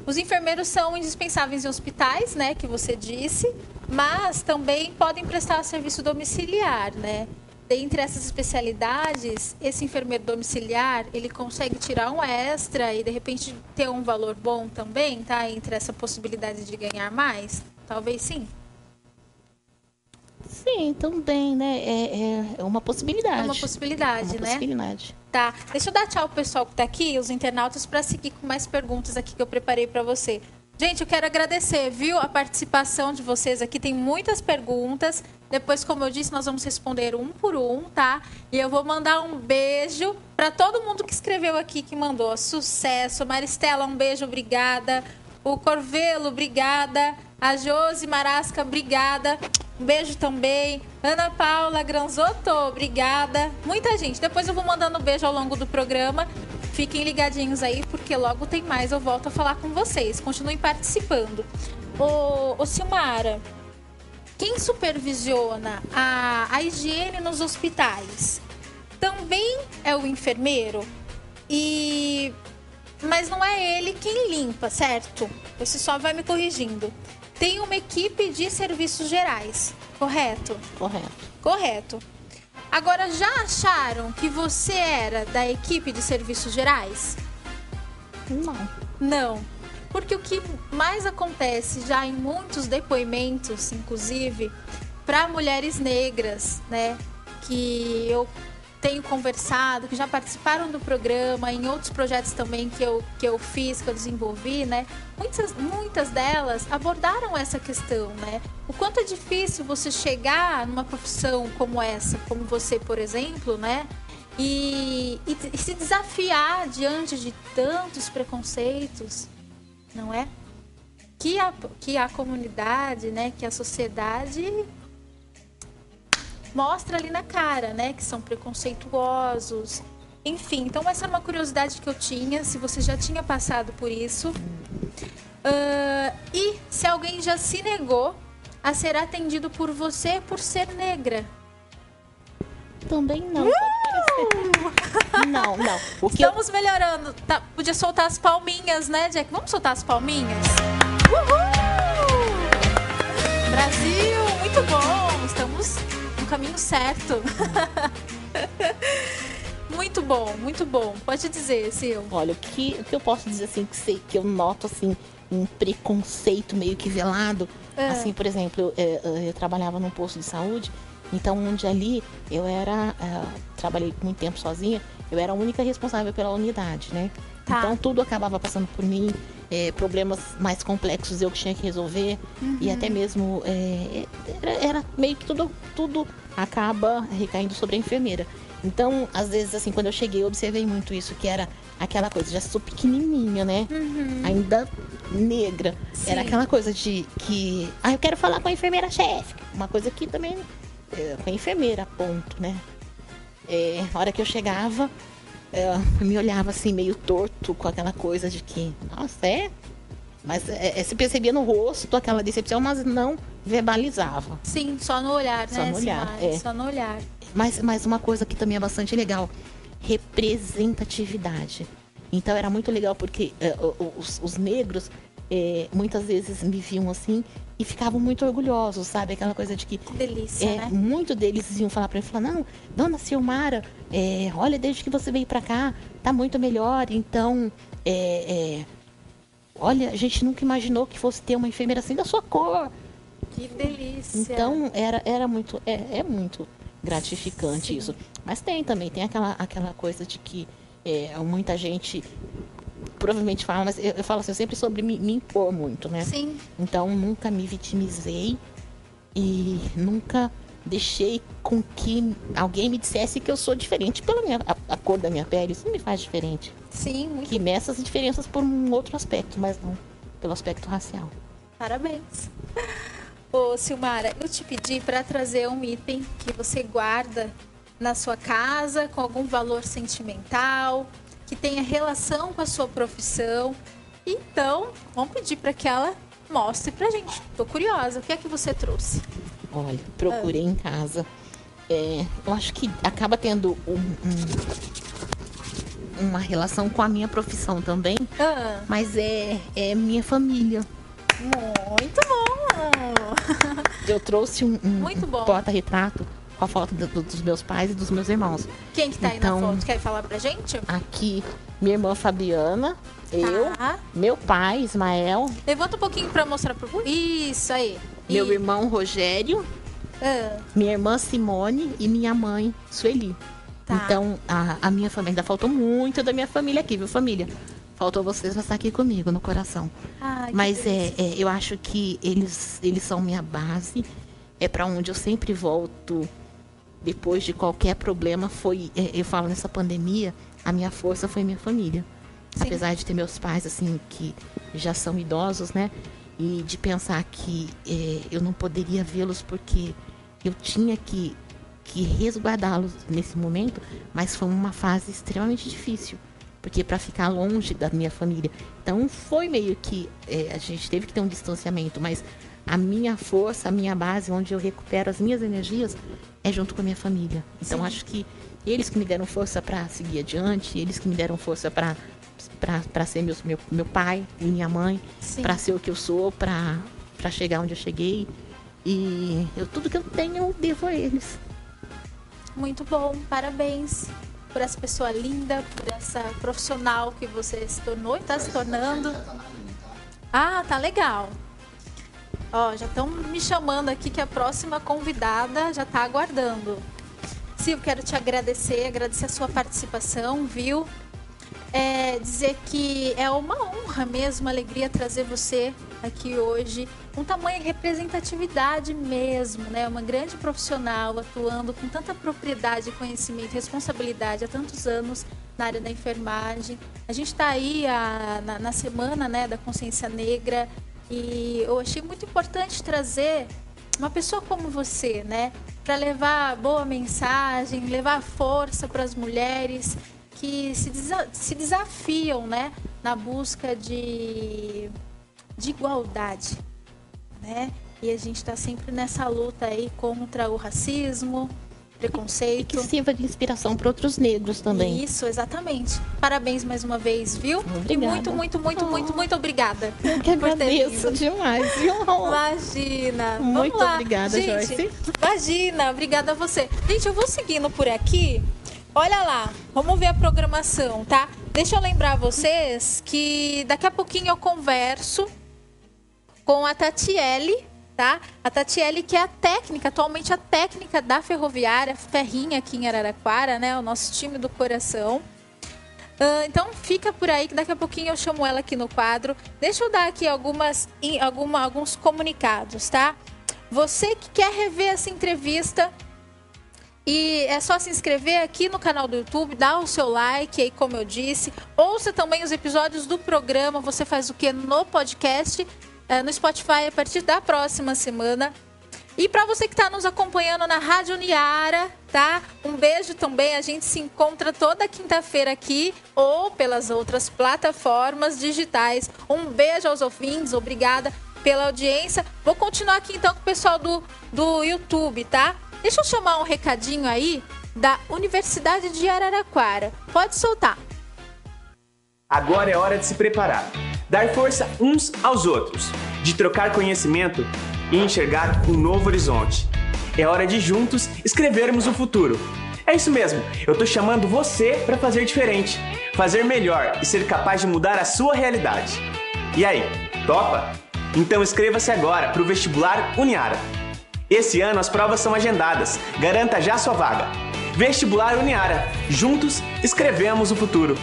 Os enfermeiros são indispensáveis em hospitais, né? Que você disse, mas também podem prestar serviço domiciliar, né? dentre essas especialidades, esse enfermeiro domiciliar, ele consegue tirar um extra e de repente ter um valor bom também, tá? Entre essa possibilidade de ganhar mais? Talvez sim. Sim, também, né? É, é, é uma possibilidade. É uma possibilidade, é uma né? possibilidade. Tá. Deixa eu dar tchau pro pessoal que está aqui, os internautas, para seguir com mais perguntas aqui que eu preparei para você. Gente, eu quero agradecer, viu, a participação de vocês aqui. Tem muitas perguntas. Depois, como eu disse, nós vamos responder um por um, tá? E eu vou mandar um beijo para todo mundo que escreveu aqui, que mandou. Sucesso. Maristela, um beijo, obrigada. O Corvelo, obrigada. A Josi Marasca, obrigada. Um beijo também. Ana Paula Granzotto, obrigada. Muita gente. Depois eu vou mandando um beijo ao longo do programa. Fiquem ligadinhos aí, porque logo tem mais. Eu volto a falar com vocês. Continuem participando. Ô, ô Silmara, quem supervisiona a, a higiene nos hospitais também é o enfermeiro? E mas não é ele quem limpa, certo? Você só vai me corrigindo. Tem uma equipe de serviços gerais, correto? Correto. Correto. Agora, já acharam que você era da equipe de serviços gerais? Não. Não. Porque o que mais acontece já em muitos depoimentos, inclusive, para mulheres negras, né? Que eu tenho conversado, que já participaram do programa, em outros projetos também que eu, que eu fiz, que eu desenvolvi, né? Muitas, muitas delas abordaram essa questão, né? O quanto é difícil você chegar numa profissão como essa, como você, por exemplo, né? E, e, e se desafiar diante de tantos preconceitos, não é? Que a, que a comunidade, né, que a sociedade mostra ali na cara, né? Que são preconceituosos. Enfim, então essa é uma curiosidade que eu tinha, se você já tinha passado por isso. Uh, e se alguém já se negou a ser atendido por você por ser negra? Também não. Uh! [LAUGHS] Não, não. O que Estamos eu... melhorando. Tá, podia soltar as palminhas, né, Jack? Vamos soltar as palminhas? Uhul! Brasil, muito bom. Estamos no caminho certo. [LAUGHS] Muito bom, muito bom. Pode dizer, Sil. Olha, o que, o que eu posso dizer assim, que, sei, que eu noto assim, um preconceito meio que velado. É. Assim, por exemplo, eu, eu, eu, trabalhava num posto de saúde, então onde ali eu era. Uh, trabalhei muito tempo sozinha, eu era a única responsável pela unidade, né? Tá. Então tudo acabava passando por mim, é, problemas mais complexos eu que tinha que resolver uhum. e até mesmo é, era, era, meio que tudo, tudo acaba recaindo sobre a enfermeira. Então, às vezes, assim, quando eu cheguei, eu observei muito isso, que era aquela coisa, já sou pequenininha, né? Uhum. Ainda negra. Sim. Era aquela coisa de que, ah, eu quero falar com a enfermeira-chefe. Uma coisa que também, é, com a enfermeira, ponto, né? É, a hora que eu chegava, me olhava assim, meio torto, com aquela coisa de que, nossa, é? Mas é, é, se percebia no rosto aquela decepção, mas não verbalizava. Sim, só no olhar, só né? No olhar, é. Só no olhar. Mas, mas uma coisa que também é bastante legal, representatividade. Então era muito legal porque é, os, os, negros é, muitas vezes me viam assim e ficavam muito orgulhosos, sabe? Aquela coisa de que. Delícia, é, né? Muito deles iam falar para mim, falar, não, dona Silmara, é, olha, desde que você veio para cá, tá muito melhor, então. É, é, olha, a gente nunca imaginou que fosse ter uma enfermeira assim da sua cor. Que delícia. Então era, era muito. É, é muito gratificante Sim. isso. Mas tem também, tem aquela, aquela coisa de que é, muita gente provavelmente fala, mas eu, eu falo assim, eu sempre sobre me, me, impor muito, né? Sim. Então nunca me vitimizei e nunca deixei com que alguém me dissesse que eu sou diferente pela minha, a, a cor da minha pele. Isso não me faz diferente. Sim, muito Que meça as diferenças por um outro aspecto, mas não pelo aspecto racial. Parabéns. Ô, Silmara, eu te pedi para trazer um item que você guarda na sua casa com algum valor sentimental, que tenha relação com a sua profissão. Então, vamos pedir para que ela mostre pra gente. Tô curiosa, o que é que você trouxe? Olha, procurei ah. em casa. É, eu acho que acaba tendo um, um, uma relação com a minha profissão também. Ah. Mas é, é minha família. Muito bom! Eu trouxe um, um, um porta-retrato com a foto do, dos meus pais e dos meus irmãos. Quem que tá então, aí na então, foto? Quer falar pra gente? Aqui, minha irmã Fabiana, tá. eu, meu pai, Ismael. Levanta um pouquinho pra mostrar pro... Isso, aí. Meu e... irmão Rogério, ah. minha irmã Simone e minha mãe, Sueli. Tá. Então, a, a minha família, ainda faltou muito da minha família aqui, viu, família? Faltou vocês pra estar aqui comigo no coração. Ai, Mas é, é, eu acho que eles, eles são minha base. É para onde eu sempre volto depois de qualquer problema foi, é, eu falo nessa pandemia, a minha força foi minha família. Sim. Apesar de ter meus pais assim que já são idosos, né? E de pensar que é, eu não poderia vê-los porque eu tinha que, que resguardá-los nesse momento, mas foi uma fase extremamente difícil, porque para ficar longe da minha família. Então foi meio que é, a gente teve que ter um distanciamento, mas a minha força, a minha base, onde eu recupero as minhas energias, é junto com a minha família. Então Sim. acho que eles que me deram força para seguir adiante, eles que me deram força para para ser meu, meu, meu pai e minha mãe, para ser o que eu sou, para chegar onde eu cheguei. E eu, tudo que eu tenho eu devo a eles. Muito bom, parabéns por essa pessoa linda, por essa profissional que você se tornou e está se tornando. Ah, tá legal. Ó, já estão me chamando aqui que a próxima convidada já está aguardando. Sil, quero te agradecer, agradecer a sua participação, viu? É, dizer que é uma honra mesmo, uma alegria trazer você aqui hoje, com tamanha representatividade mesmo, né? Uma grande profissional atuando com tanta propriedade, conhecimento, responsabilidade há tantos anos na área da enfermagem. A gente está aí a, na, na, semana né, da consciência negra e eu achei muito importante trazer uma pessoa como você, né? Para levar boa mensagem, levar força para as mulheres que se, desa se desafiam, né? Na busca de, de igualdade, né? E a gente está sempre nessa luta aí contra o racismo, preconceito. E que sirva de inspiração para outros negros também. Isso, exatamente. Parabéns mais uma vez, viu? Obrigada. E muito, muito, muito, oh. muito, muito obrigada. Eu que agradeço demais, viu? Imagina. Muito obrigada, Gente, Joyce. Imagina, obrigada a você. Gente, eu vou seguindo por aqui olha lá, vamos ver a programação, tá? Deixa eu lembrar vocês que daqui a pouquinho eu converso com a Tatiele, tá? A Tatiele que é a técnica, atualmente a técnica da ferroviária Ferrinha aqui em Araraquara, né? O nosso time do coração. Uh, então fica por aí que daqui a pouquinho eu chamo ela aqui no quadro. Deixa eu dar aqui algumas, alguma, alguns comunicados, tá? Você que quer rever essa entrevista, e é só se inscrever aqui no canal do YouTube, dar o seu like aí, como eu disse. Ouça também os episódios do programa. Você faz o que no podcast, é, no Spotify a partir da próxima semana. E para você que está nos acompanhando na Rádio Niara, tá? Um beijo também. A gente se encontra toda quinta-feira aqui ou pelas outras plataformas digitais. Um beijo aos ouvintes, obrigada pela audiência. Vou continuar aqui então com o pessoal do, do YouTube, tá? Deixa eu chamar um recadinho aí da Universidade de Araraquara. Pode soltar. Agora é hora de se preparar, dar força uns aos outros, de trocar conhecimento e enxergar um novo horizonte. É hora de juntos escrevermos o futuro. É isso mesmo, eu tô chamando você para fazer diferente, fazer melhor e ser capaz de mudar a sua realidade. E aí, topa? Então inscreva-se agora para o vestibular Uniara. Esse ano as provas são agendadas. Garanta já sua vaga. Vestibular Uniara. Juntos escrevemos o futuro.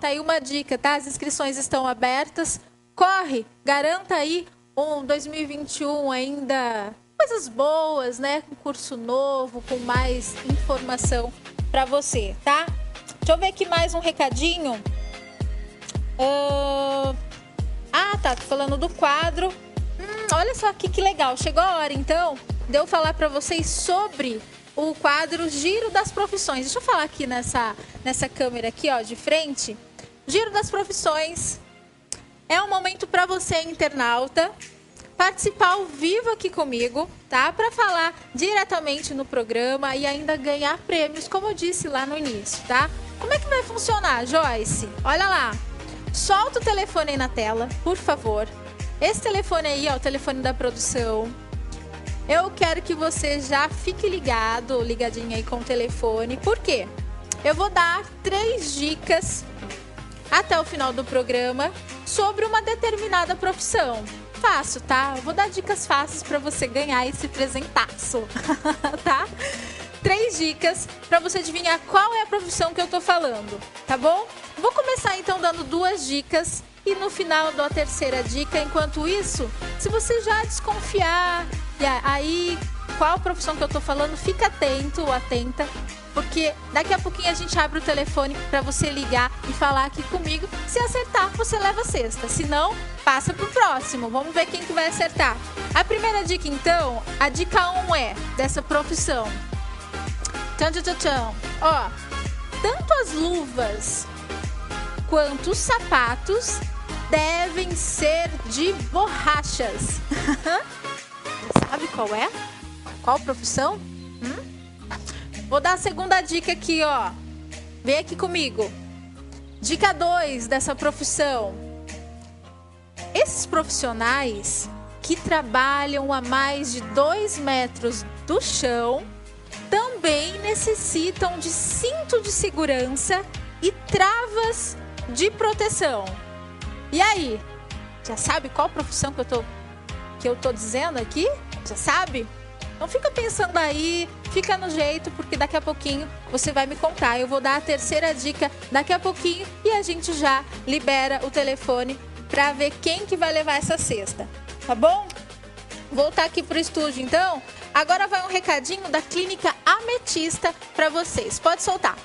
Tá aí uma dica, tá? As inscrições estão abertas. Corre, garanta aí um 2021 ainda coisas boas, né? Um curso novo, com mais informação para você, tá? Deixa eu ver aqui mais um recadinho. Uh... Ah, tá. Tô falando do quadro olha só aqui que legal. Chegou a hora, então, de eu falar para vocês sobre o quadro Giro das Profissões. Deixa eu falar aqui nessa, nessa câmera aqui, ó, de frente. Giro das Profissões é um momento para você, internauta, participar ao vivo aqui comigo, tá? Para falar diretamente no programa e ainda ganhar prêmios, como eu disse lá no início, tá? Como é que vai funcionar, Joyce? Olha lá. Solta o telefone aí na tela, por favor. Esse telefone aí é o telefone da produção. Eu quero que você já fique ligado, ligadinho aí com o telefone. Por quê? Eu vou dar três dicas até o final do programa sobre uma determinada profissão. Fácil, tá? Eu vou dar dicas fáceis para você ganhar esse presentaço, [LAUGHS] tá? Três dicas para você adivinhar qual é a profissão que eu tô falando, tá bom? Vou começar então dando duas dicas e no final dou a terceira dica. Enquanto isso, se você já desconfiar, e aí qual profissão que eu tô falando, fica atento ou atenta, porque daqui a pouquinho a gente abre o telefone para você ligar e falar aqui comigo. Se acertar, você leva a sexta. Se não, passa pro próximo. Vamos ver quem que vai acertar. A primeira dica, então, a dica 1 um é dessa profissão. Tchan, tchan, tchan. Ó, tanto as luvas quanto os sapatos devem ser de borrachas. [LAUGHS] Sabe qual é? Qual profissão? Hum? Vou dar a segunda dica aqui, ó. Vem aqui comigo. Dica 2 dessa profissão. Esses profissionais que trabalham a mais de 2 metros do chão também necessitam de cinto de segurança e travas de proteção. E aí? Já sabe qual profissão que eu tô que eu tô dizendo aqui? Já sabe? Não fica pensando aí, fica no jeito, porque daqui a pouquinho você vai me contar. Eu vou dar a terceira dica daqui a pouquinho e a gente já libera o telefone para ver quem que vai levar essa cesta. Tá bom? Voltar aqui pro estúdio então. Agora vai um recadinho da Clínica Ametista para vocês. Pode soltar.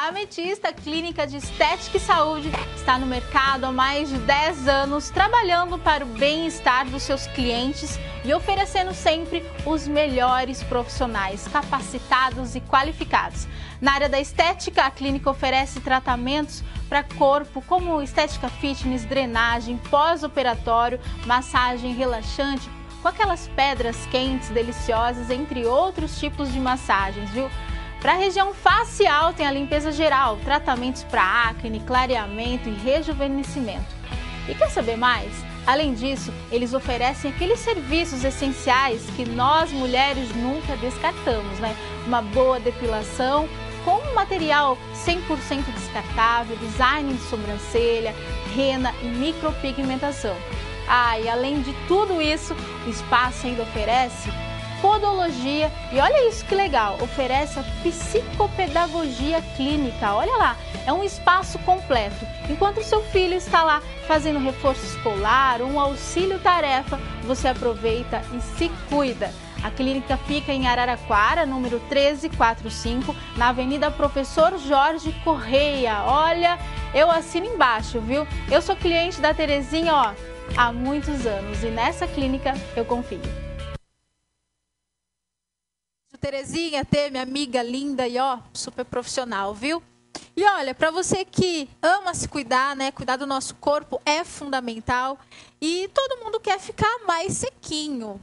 A Ametista Clínica de Estética e Saúde está no mercado há mais de 10 anos, trabalhando para o bem-estar dos seus clientes e oferecendo sempre os melhores profissionais capacitados e qualificados. Na área da estética, a clínica oferece tratamentos para corpo, como estética fitness, drenagem, pós-operatório, massagem relaxante, com aquelas pedras quentes deliciosas, entre outros tipos de massagens, viu? Para a região facial, tem a limpeza geral, tratamentos para acne, clareamento e rejuvenescimento. E quer saber mais? Além disso, eles oferecem aqueles serviços essenciais que nós mulheres nunca descartamos, né? Uma boa depilação com material 100% descartável, design de sobrancelha, rena e micropigmentação. Ah, e além de tudo isso, o espaço ainda oferece podologia e olha isso que legal, oferece a psicopedagogia clínica. Olha lá, é um espaço completo. Enquanto seu filho está lá fazendo reforço escolar, um auxílio tarefa, você aproveita e se cuida. A clínica fica em Araraquara, número 1345, na Avenida Professor Jorge Correia. Olha, eu assino embaixo, viu? Eu sou cliente da Terezinha, ó, há muitos anos e nessa clínica eu confio. Terezinha ter minha amiga linda e ó, super profissional, viu? E olha, para você que ama se cuidar, né? Cuidar do nosso corpo é fundamental. E todo mundo quer ficar mais sequinho.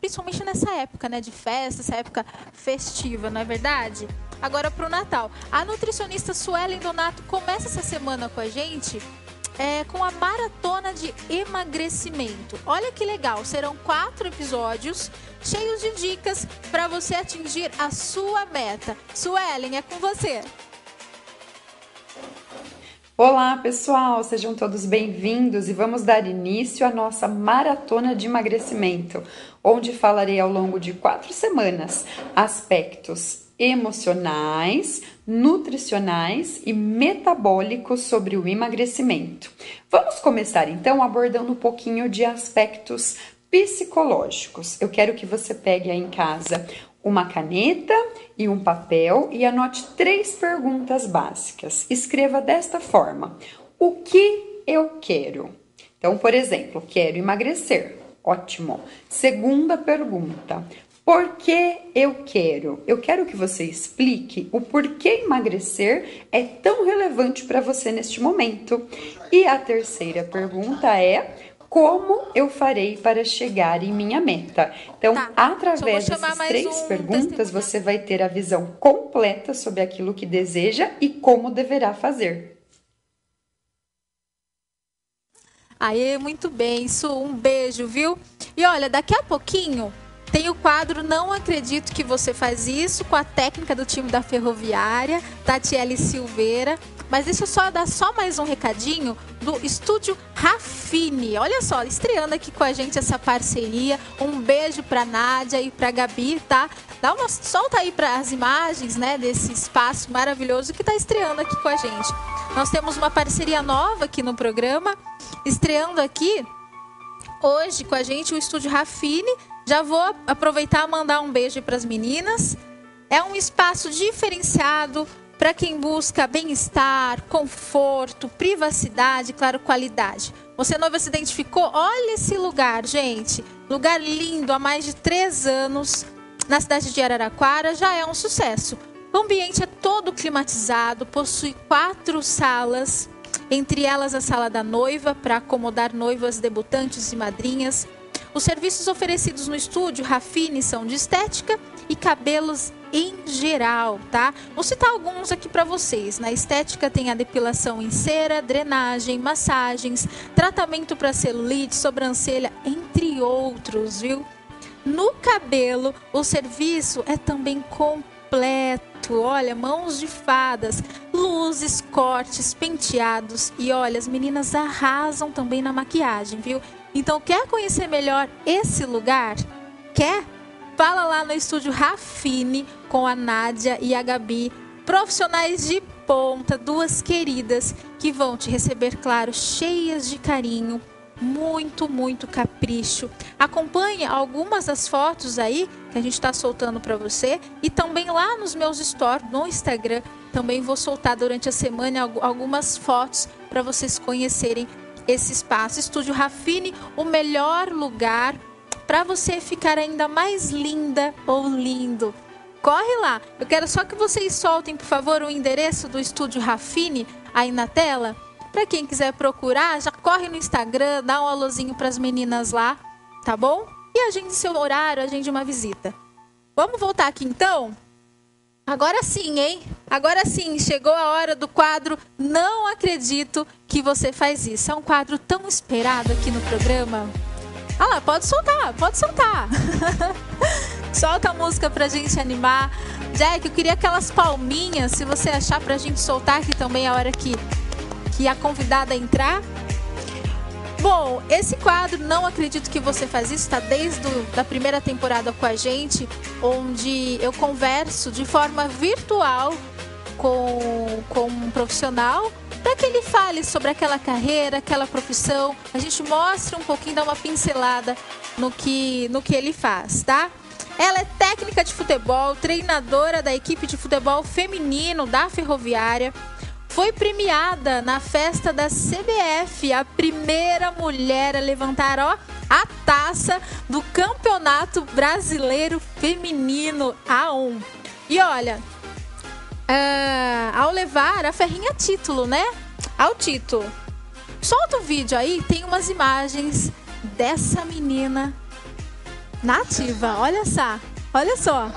Principalmente nessa época, né? De festa, essa época festiva, não é verdade? Agora para o Natal. A nutricionista Suelen Donato começa essa semana com a gente é, com a maratona de emagrecimento. Olha que legal, serão quatro episódios cheios de dicas para você atingir a sua meta. Suelen, é com você. Olá, pessoal, sejam todos bem-vindos e vamos dar início à nossa maratona de emagrecimento, onde falarei ao longo de quatro semanas aspectos emocionais, nutricionais e metabólicos sobre o emagrecimento. Vamos começar então abordando um pouquinho de aspectos psicológicos. Eu quero que você pegue aí em casa uma caneta e um papel e anote três perguntas básicas. Escreva desta forma: O que eu quero? Então, por exemplo, quero emagrecer. Ótimo. Segunda pergunta: por que eu quero? Eu quero que você explique o porquê emagrecer é tão relevante para você neste momento. E a terceira pergunta é: como eu farei para chegar em minha meta? Então, tá. através dessas três um perguntas, você vai ter a visão completa sobre aquilo que deseja e como deverá fazer. Aê, muito bem. Isso, um beijo, viu? E olha, daqui a pouquinho tem o quadro Não Acredito Que Você Faz Isso, com a técnica do time da Ferroviária, Tatiele Silveira. Mas deixa eu só dar só mais um recadinho do Estúdio Rafine. Olha só, estreando aqui com a gente essa parceria. Um beijo pra Nádia e pra Gabi, tá? Dá uma solta aí para as imagens, né, desse espaço maravilhoso que está estreando aqui com a gente. Nós temos uma parceria nova aqui no programa, estreando aqui hoje com a gente o Estúdio Rafine já vou aproveitar e mandar um beijo para as meninas. É um espaço diferenciado para quem busca bem-estar, conforto, privacidade, claro, qualidade. Você noiva se identificou? Olha esse lugar, gente. Lugar lindo, há mais de três anos, na cidade de Araraquara, já é um sucesso. O ambiente é todo climatizado, possui quatro salas, entre elas a sala da noiva, para acomodar noivas debutantes e madrinhas, os serviços oferecidos no estúdio Rafine são de estética e cabelos em geral, tá? Vou citar alguns aqui para vocês. Na estética tem a depilação em cera, drenagem, massagens, tratamento para celulite, sobrancelha, entre outros, viu? No cabelo, o serviço é também completo. Olha, mãos de fadas, luzes, cortes, penteados e olha, as meninas arrasam também na maquiagem, viu? Então, quer conhecer melhor esse lugar? Quer? Fala lá no estúdio Rafine com a Nádia e a Gabi, profissionais de ponta, duas queridas que vão te receber, claro, cheias de carinho, muito, muito capricho. Acompanhe algumas das fotos aí que a gente está soltando para você e também lá nos meus stories no Instagram. Também vou soltar durante a semana algumas fotos para vocês conhecerem esse espaço. Estúdio Rafine, o melhor lugar para você ficar ainda mais linda ou lindo. Corre lá. Eu quero só que vocês soltem, por favor, o endereço do Estúdio Rafine aí na tela. Para quem quiser procurar, já corre no Instagram, dá um alôzinho para as meninas lá, tá bom? E agende seu horário, agende uma visita. Vamos voltar aqui então? Agora sim, hein? Agora sim, chegou a hora do quadro Não Acredito que você faz isso. É um quadro tão esperado aqui no programa. Ah lá, pode soltar, pode soltar. [LAUGHS] Solta a música pra gente animar. Jack, eu queria aquelas palminhas, se você achar pra gente soltar, que também é a hora que, que a convidada entrar. Bom, esse quadro, não acredito que você faz isso, está desde a primeira temporada com a gente, onde eu converso de forma virtual com, com um profissional para que ele fale sobre aquela carreira, aquela profissão. A gente mostra um pouquinho, dá uma pincelada no que, no que ele faz, tá? Ela é técnica de futebol, treinadora da equipe de futebol feminino da Ferroviária foi premiada na festa da CBF, a primeira mulher a levantar ó, a taça do Campeonato Brasileiro Feminino A1. E olha, uh, ao levar a ferrinha título, né? Ao título. Solta o vídeo aí, tem umas imagens dessa menina nativa. Olha só. Olha só.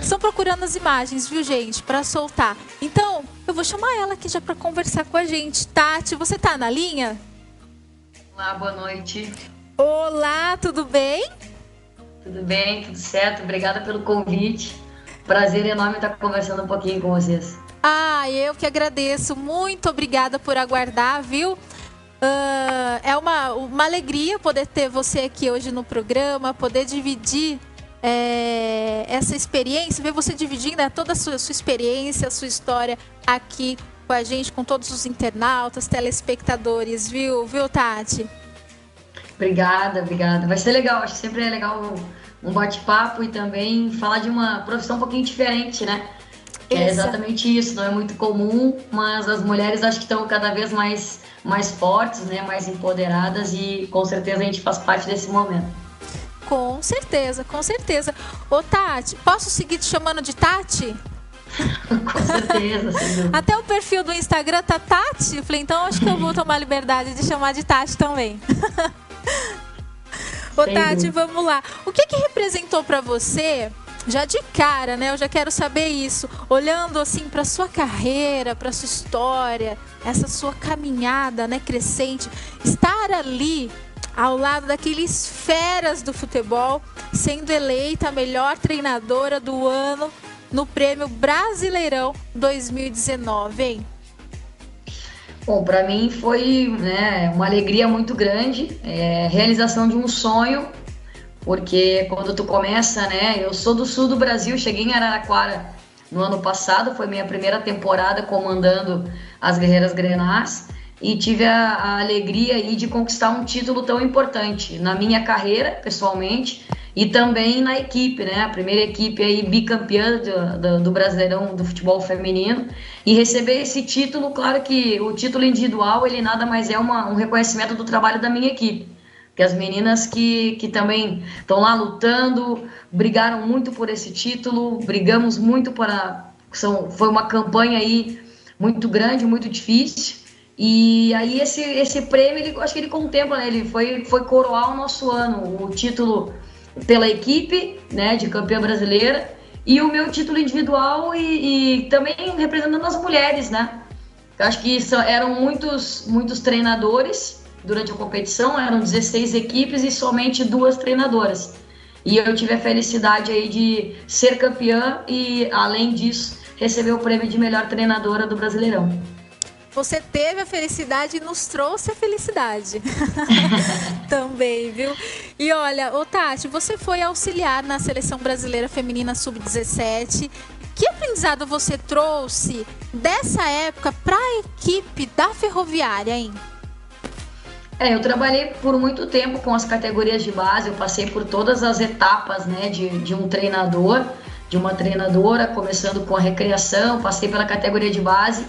Estão procurando as imagens, viu, gente, para soltar. Então, eu vou chamar ela aqui já para conversar com a gente. Tati, você tá na linha? Olá, boa noite. Olá, tudo bem? Tudo bem, tudo certo. Obrigada pelo convite. Prazer enorme estar conversando um pouquinho com vocês. Ah, eu que agradeço. Muito obrigada por aguardar, viu? Uh, é uma, uma alegria poder ter você aqui hoje no programa, poder dividir é, essa experiência, ver você dividindo né, toda a sua, sua experiência, a sua história aqui com a gente, com todos os internautas, telespectadores, viu, viu, Tati? Obrigada, obrigada. Vai ser legal, acho que sempre é legal um bate-papo e também falar de uma profissão um pouquinho diferente, né? É exatamente isso, não é muito comum, mas as mulheres acho que estão cada vez mais, mais fortes, né? mais empoderadas e com certeza a gente faz parte desse momento. Com certeza, com certeza. Ô, Tati, posso seguir te chamando de Tati? [LAUGHS] com certeza, Até o perfil do Instagram tá Tati. Eu falei, então acho que eu vou tomar liberdade de chamar de Tati também. [LAUGHS] Ô, Tati, vamos lá. O que que representou para você? Já de cara, né? Eu já quero saber isso. Olhando assim para sua carreira, para sua história, essa sua caminhada, né, crescente, estar ali ao lado daqueles feras do futebol, sendo eleita a melhor treinadora do ano no Prêmio Brasileirão 2019, hein? Bom, para mim foi né, uma alegria muito grande, é, realização de um sonho, porque quando tu começa, né, eu sou do sul do Brasil, cheguei em Araraquara no ano passado, foi minha primeira temporada comandando as Guerreiras Grenás, e tive a, a, alegria aí de conquistar um título tão importante na minha carreira, pessoalmente, e também na equipe, né? A primeira equipe aí bicampeã do, do, do Brasileirão do futebol feminino. E receber esse título, claro que o título individual, ele nada mais é uma, um reconhecimento do trabalho da minha equipe. Que as meninas que, que também estão lá lutando, brigaram muito por esse título, brigamos muito para. São, foi uma campanha aí muito grande, muito difícil e aí esse, esse prêmio, ele, acho que ele contempla, né? ele foi, foi coroar o nosso ano, o título pela equipe, né, de campeã brasileira, e o meu título individual e, e também representando as mulheres, né? Eu acho que eram muitos, muitos treinadores durante a competição, eram 16 equipes e somente duas treinadoras. E eu tive a felicidade aí de ser campeã e, além disso, receber o prêmio de melhor treinadora do Brasileirão. Você teve a felicidade e nos trouxe a felicidade. [LAUGHS] Também, viu? E olha, ô Tati, você foi auxiliar na seleção brasileira feminina sub-17. Que aprendizado você trouxe dessa época para a equipe da Ferroviária, hein? É, eu trabalhei por muito tempo com as categorias de base, eu passei por todas as etapas né, de, de um treinador, de uma treinadora, começando com a recreação, passei pela categoria de base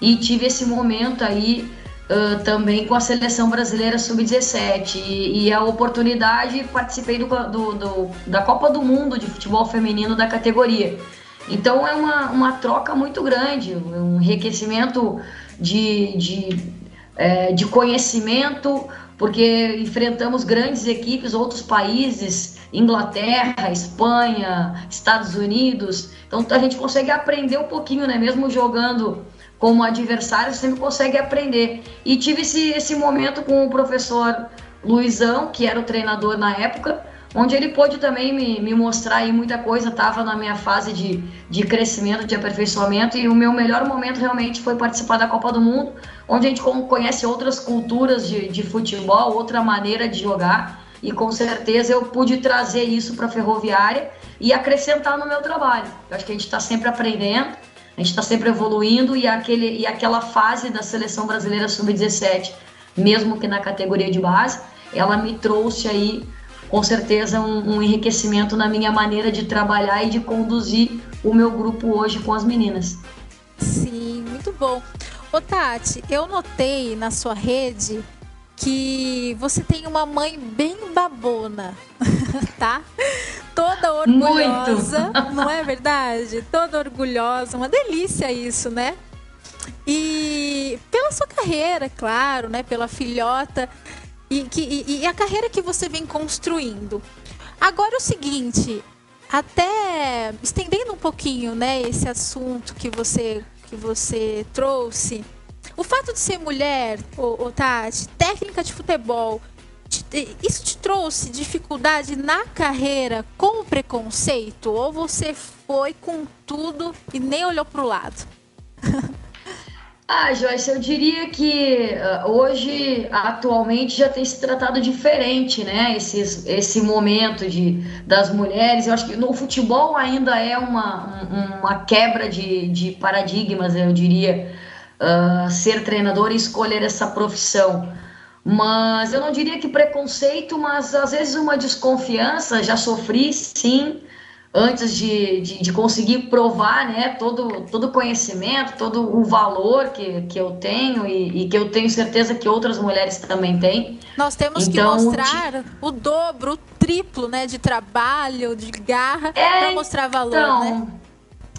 e tive esse momento aí uh, também com a seleção brasileira sub-17 e, e, a oportunidade participei do, do, do, da Copa do Mundo de futebol feminino da categoria. Então é uma, uma troca muito grande, um enriquecimento de, de, é, de conhecimento porque enfrentamos grandes equipes, outros países, Inglaterra, Espanha, Estados Unidos. Então a gente consegue aprender um pouquinho, né? Mesmo jogando como adversário, você sempre consegue aprender. E tive esse, esse momento com o professor Luizão, que era o treinador na época, onde ele pôde também me, me mostrar aí muita coisa, estava na minha fase de, de crescimento, de aperfeiçoamento, e o meu melhor momento realmente foi participar da Copa do Mundo, onde a gente conhece outras culturas de, de futebol, outra maneira de jogar, e com certeza eu pude trazer isso para a Ferroviária e acrescentar no meu trabalho. Eu acho que a gente está sempre aprendendo, a gente está sempre evoluindo, e, aquele, e aquela fase da seleção brasileira sub-17, mesmo que na categoria de base, ela me trouxe aí com certeza um, um, enriquecimento na minha maneira de trabalhar e de conduzir o meu grupo hoje com as meninas. Sim, muito bom. Ô Tati, eu notei na sua rede que você tem uma mãe bem babona, [LAUGHS] tá? Toda orgulhosa, Muito. não é verdade? Toda orgulhosa, uma delícia isso, né? E pela sua carreira, claro, né? Pela filhota, e, que, e, e a carreira que você vem construindo. Agora é o seguinte, até estendendo um pouquinho, né, esse assunto que você que você trouxe, o fato de ser mulher, ô, ô Tati, técnica de futebol, te, isso te trouxe dificuldade na carreira com o preconceito ou você foi com tudo e nem olhou para o lado? [LAUGHS] Ah, Joyce, eu diria que uh, hoje, atualmente, já tem se tratado diferente, né? Esse, esse momento de, das mulheres. Eu acho que no futebol ainda é uma, uma quebra de, de paradigmas, eu diria, uh, ser treinador e escolher essa profissão. Mas eu não diria que preconceito, mas às vezes uma desconfiança. Já sofri, sim antes de, de, de, conseguir provar né, todo, todo o conhecimento, todo o valor que, que eu tenho e, e, que eu tenho certeza que outras mulheres também têm. Nós temos então, que mostrar o dobro, o triplo né, de trabalho, de garra, é, para mostrar valor. Então, né?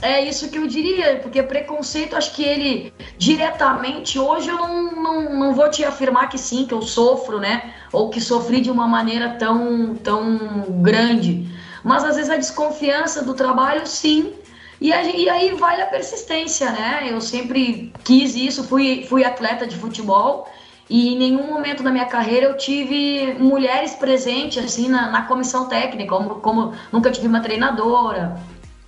É isso que eu diria, porque preconceito, acho que ele diretamente, hoje eu não, não, não vou te afirmar que sim, que eu sofro, né? Ou que sofri de uma maneira tão, tão grande mas às vezes a desconfiança do trabalho, sim. E, a, e aí vai a persistência, né? Eu sempre quis isso, fui, fui atleta de futebol e em nenhum momento da minha carreira eu tive mulheres presentes assim na, na comissão técnica, como, como nunca tive uma treinadora,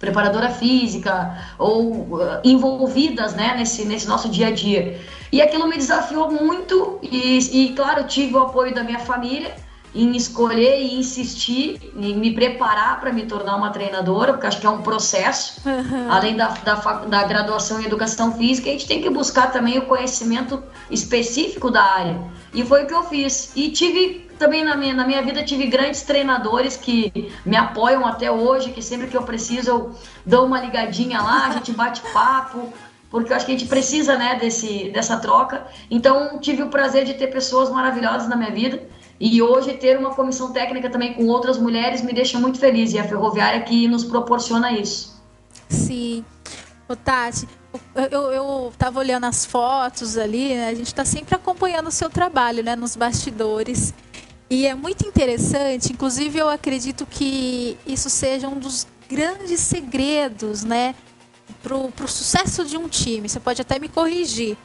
preparadora física ou uh, envolvidas né, nesse, nesse nosso dia a dia. E aquilo me desafiou muito e, e claro, tive o apoio da minha família em escolher e insistir em me preparar para me tornar uma treinadora, porque acho que é um processo. Uhum. Além da, da, da, graduação em educação física, a gente tem que buscar também o conhecimento específico da área. E foi o que eu fiz. E tive também na minha, na minha vida, tive grandes treinadores que me apoiam até hoje, que sempre que eu preciso eu dou uma ligadinha lá, a gente bate papo porque eu acho que a gente precisa né, desse, dessa troca. Então, tive o prazer de ter pessoas maravilhosas na minha vida e hoje ter uma comissão técnica também com outras mulheres me deixa muito feliz. E a Ferroviária que nos proporciona isso. Sim. Ô, Tati, eu, eu tava olhando as fotos ali, né? a gente está sempre acompanhando o seu trabalho né, nos bastidores. E é muito interessante, inclusive eu acredito que isso seja um dos grandes segredos, né? Para o sucesso de um time. Você pode até me corrigir.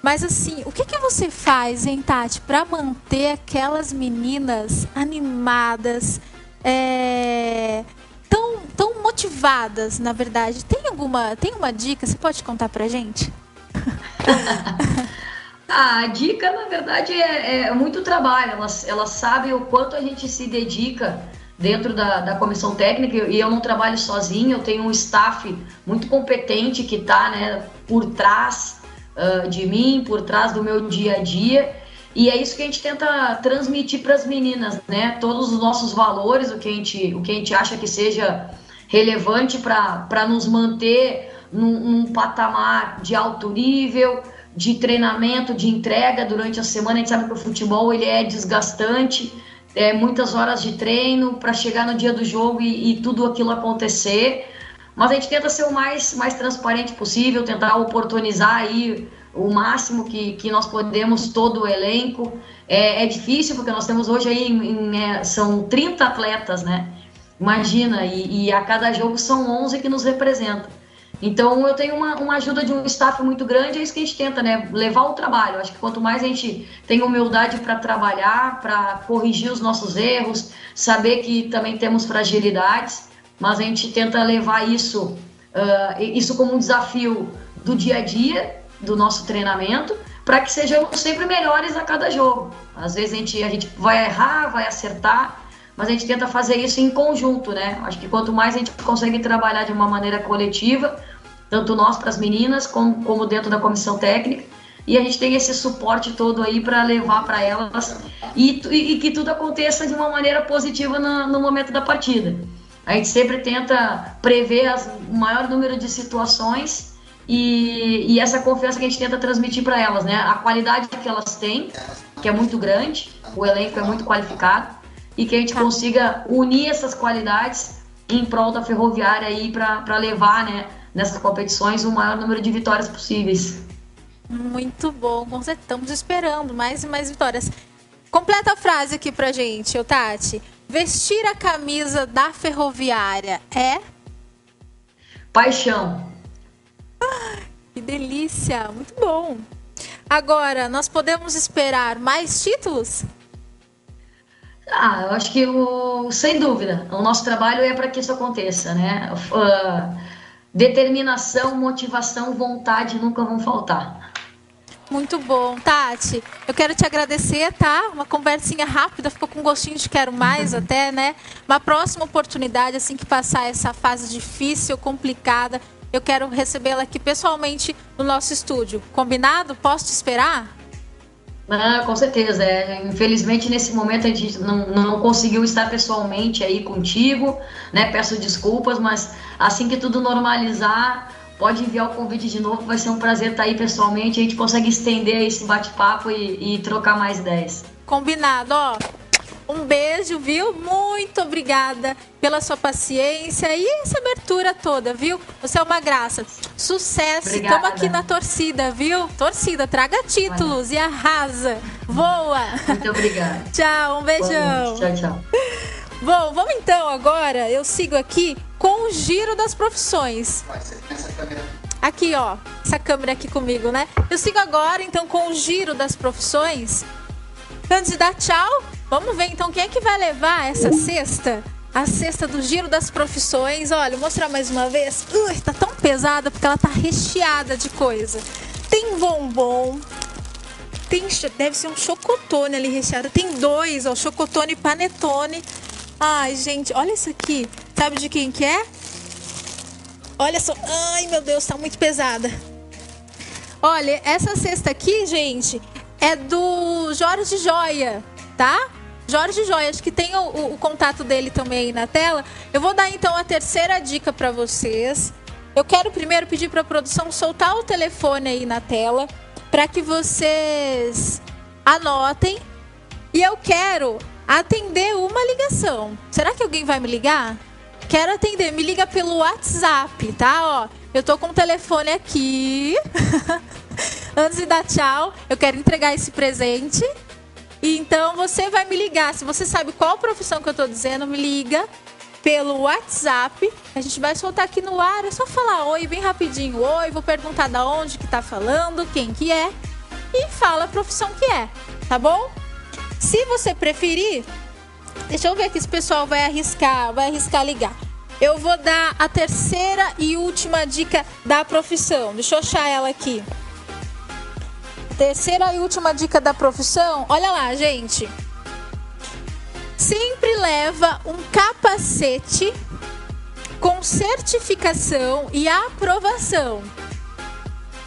Mas assim, o que, que você faz, hein, Tati, para manter aquelas meninas animadas, é, tão, tão motivadas, na verdade? Tem alguma, tem uma dica? Você pode contar pra gente? [LAUGHS] a dica, na verdade, é, é, muito trabalho. Elas, elas sabem o quanto a gente se dedica dentro da, da comissão técnica e eu não trabalho sozinho, eu tenho um staff muito competente que está né, por trás uh, de mim, por trás do meu dia a dia. E é isso que a gente tenta transmitir para as meninas, né? Todos os nossos valores, o que a gente, o que a gente acha que seja relevante para nos manter num, num, patamar de alto nível, de treinamento, de entrega durante a semana. A gente sabe que o futebol ele é desgastante, é muitas horas de treino para chegar no dia do jogo e, e tudo aquilo acontecer. Mas a gente tenta ser o mais, mais transparente possível, tentar oportunizar aí o máximo que, que nós podemos, todo o elenco. É, é difícil, porque nós temos hoje aí, em, em, é, são 30 atletas, né? Imagina, e, e, a cada jogo são 11 que nos representam. Então eu tenho uma, uma ajuda de um staff muito grande, é isso que a gente tenta, né? Levar o trabalho. Acho que quanto mais a gente tem humildade para trabalhar, para corrigir os nossos erros, saber que também temos fragilidades, mas a gente tenta levar isso, uh, isso como um desafio do dia a dia, do nosso treinamento, para que sejamos sempre melhores a cada jogo. Às vezes a gente, a gente vai errar, vai acertar, mas a gente tenta fazer isso em conjunto, né? Acho que quanto mais a gente consegue trabalhar de uma maneira coletiva, tanto nós para as meninas, como, como dentro da comissão técnica, e a gente tem esse suporte todo aí para levar para elas e, e, e, que tudo aconteça de uma maneira positiva no, no momento da partida. A gente sempre tenta prever as, o maior número de situações e, e, essa confiança que a gente tenta transmitir para elas, né? A qualidade que elas têm, que é muito grande, o elenco é muito qualificado, e que a gente consiga unir essas qualidades em prol da ferroviária aí para levar, né, nessas competições o maior número de vitórias possíveis. Muito bom, estamos esperando mais e mais vitórias. Completa a frase aqui pra gente, ô Tati. Vestir a camisa da ferroviária é? Paixão. Ah, que delícia, muito bom. Agora, nós podemos esperar mais títulos? Ah, eu acho que o, sem dúvida, o nosso trabalho é para que isso aconteça, né? Uh, determinação, motivação, vontade nunca vão faltar. Muito bom, Tati. Eu quero te agradecer, tá? Uma conversinha rápida, ficou com gostinho de quero mais uhum. até, né? Uma próxima oportunidade, assim que passar essa fase difícil, complicada, eu quero recebê-la aqui pessoalmente no nosso estúdio. Combinado? Posso te esperar? Ah, com certeza. É, infelizmente, nesse momento, a gente não, não conseguiu estar pessoalmente aí contigo, né? Peço desculpas, mas assim que tudo normalizar, pode enviar o convite de novo. Vai ser um prazer estar aí pessoalmente. A gente consegue estender esse bate-papo e, e trocar mais ideias. Combinado, ó. Um beijo, viu? Muito obrigada pela sua paciência e essa abertura toda, viu? Você é uma graça. Sucesso. Estamos aqui na torcida, viu? Torcida, traga títulos e arrasa. Voa. Muito obrigada. [LAUGHS] tchau, um beijão. Tchau, tchau. Bom, vamos então agora. Eu sigo aqui com o giro das profissões. Aqui, ó. Essa câmera aqui comigo, né? Eu sigo agora, então, com o giro das profissões. Antes de dar tchau, Vamos ver então quem é que vai levar essa cesta? A cesta do giro das profissões. Olha, vou mostrar mais uma vez. Ui, tá tão pesada porque ela tá recheada de coisa. Tem bombom. Tem, deve ser um chocotone ali recheado. Tem dois, ó, chocotone e panetone. Ai, gente, olha isso aqui. Sabe de quem que é? Olha só. Ai, meu Deus, tá muito pesada. Olha, essa cesta aqui, gente, é do Jorge Joia, tá? Jorge Joia, acho que tem o, o, o, contato dele também aí na tela. Eu vou dar então a terceira dica para vocês. Eu quero primeiro pedir para a produção soltar o telefone aí na tela para que vocês anotem. E eu quero atender uma ligação. Será que alguém vai me ligar? Quero atender, me liga pelo WhatsApp, tá? Ó, eu tô com o telefone aqui. [LAUGHS] Antes de dar tchau, eu quero entregar esse presente então você vai me ligar. Se você sabe qual profissão que eu estou dizendo, me liga pelo WhatsApp. A gente vai soltar aqui no ar. É só falar oi bem rapidinho. Oi, vou perguntar da onde que tá falando, quem que é. E fala a profissão que é, tá bom? Se você preferir, deixa eu ver aqui se o pessoal vai arriscar, vai arriscar ligar. Eu vou dar a terceira e última dica da profissão. Deixa eu achar ela aqui. Terceira e última dica da profissão, olha lá, gente. Sempre leva um capacete com certificação e aprovação.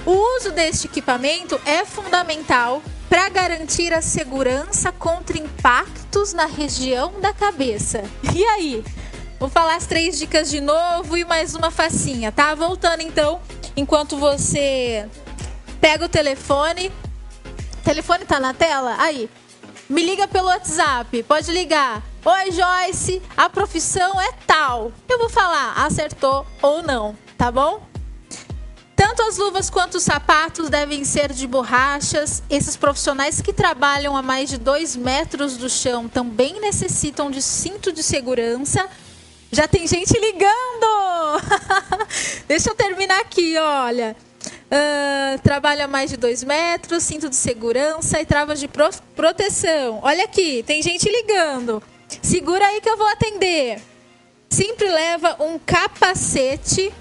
O uso deste equipamento é fundamental para garantir a segurança contra impactos na região da cabeça. E aí? Vou falar as três dicas de novo e mais uma facinha, tá? Voltando então, enquanto você pega o telefone. O telefone tá na tela? Aí. Me liga pelo WhatsApp. Pode ligar. Oi, Joyce. A profissão é tal. Eu vou falar, acertou ou não, tá bom? Tanto as luvas quanto os sapatos devem ser de borrachas. Esses profissionais que trabalham a mais de dois metros do chão também necessitam de cinto de segurança. Já tem gente ligando! [LAUGHS] Deixa eu terminar aqui, olha. Uh, trabalha mais de dois metros, cinto de segurança e travas de pro proteção. Olha aqui, tem gente ligando. Segura aí que eu vou atender. Sempre leva um capacete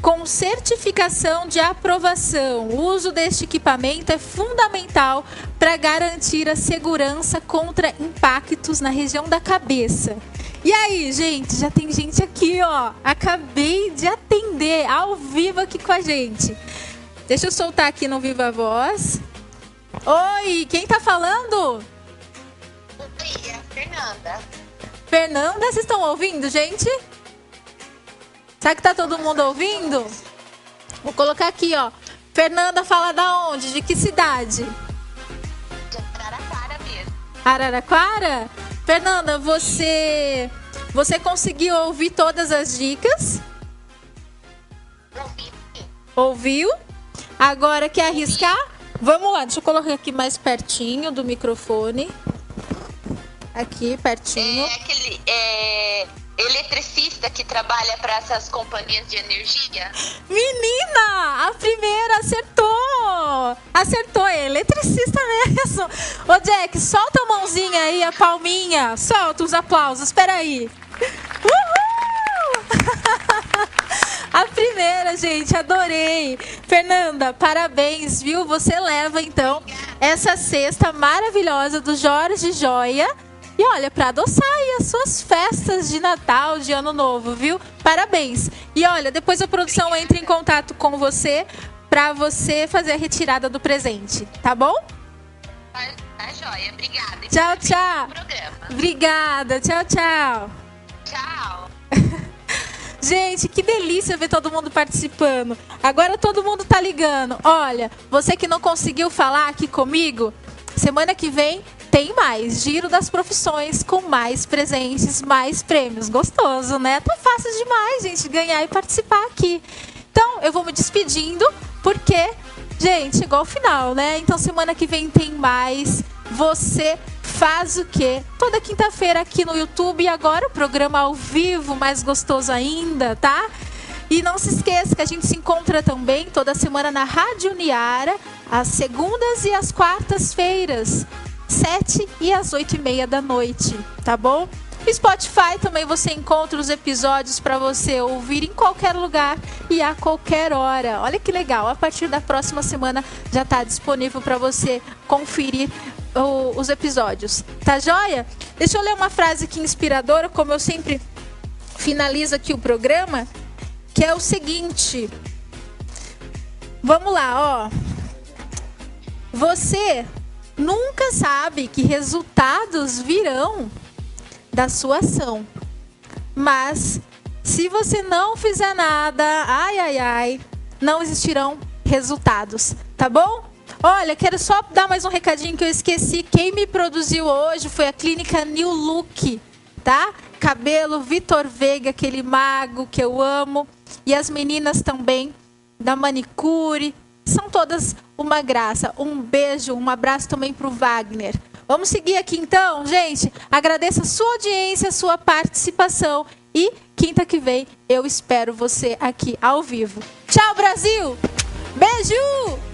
com certificação de aprovação. O uso deste equipamento é fundamental para garantir a segurança contra impactos na região da cabeça. E aí, gente, já tem gente aqui, ó. Acabei de atender ao vivo aqui com a gente. Deixa eu soltar aqui no Viva Voz. Oi, quem tá falando? Oi, a Fernanda. Fernanda, vocês estão ouvindo, gente? Será que tá todo mundo ouvindo? Vou colocar aqui, ó. Fernanda fala da onde? De que cidade? De Araraquara mesmo. Araraquara? Fernanda, você você conseguiu ouvir todas as dicas? Ouvi. Ouviu? Agora quer arriscar? Vamos lá, deixa eu colocar aqui mais pertinho do microfone. Aqui, pertinho. É aquele é, eletricista que trabalha para essas companhias de energia. Menina! A primeira acertou! Acertou, é eletricista mesmo. Ô Jack, solta a mãozinha aí, a palminha. Solta os aplausos, espera aí. Uhul! [LAUGHS] A primeira, gente, adorei. Fernanda, parabéns, viu? Você leva então essa cesta maravilhosa do Jorge Joia. E olha, para adoçar aí as suas festas de Natal, de Ano Novo, viu? Parabéns. E olha, depois a produção entra em contato com você para você fazer a retirada do presente, tá bom? Tá, tá joia, obrigada. Tchau, tchau. Obrigada, tchau, tchau. Tchau. Gente, que delícia ver todo mundo participando. Agora todo mundo tá ligando. Olha, você que não conseguiu falar aqui comigo, semana que vem tem mais Giro das Profissões com mais presentes, mais prêmios. Gostoso, né? Tá fácil demais, gente, ganhar e participar aqui. Então, eu vou me despedindo, porque, gente, chegou ao final, né? Então, semana que vem tem mais. Você faz o quê? Toda quinta-feira aqui no YouTube e agora o programa ao vivo, mais gostoso ainda, tá? E não se esqueça que a gente se encontra também toda semana na Rádio Niara, às segundas e às quartas-feiras, sete e às oito e meia da noite, tá bom? Spotify também você encontra os episódios para você ouvir em qualquer lugar e a qualquer hora. Olha que legal! A partir da próxima semana já está disponível para você conferir o, os episódios. Tá joia? Deixa eu ler uma frase aqui inspiradora, como eu sempre finalizo aqui o programa, que é o seguinte. Vamos lá, ó. Você nunca sabe que resultados virão da sua ação. Mas se você não fizer nada, ai ai ai, não existirão resultados, tá bom? Olha, quero só dar mais um recadinho que eu esqueci. Quem me produziu hoje foi a clínica New Look, tá? Cabelo Vitor Veiga, aquele mago que eu amo, e as meninas também da manicure, são todas uma graça. Um beijo, um abraço também para o Wagner. Vamos seguir aqui então, gente. Agradeço a sua audiência, a sua participação. E quinta que vem eu espero você aqui ao vivo. Tchau, Brasil! Beijo!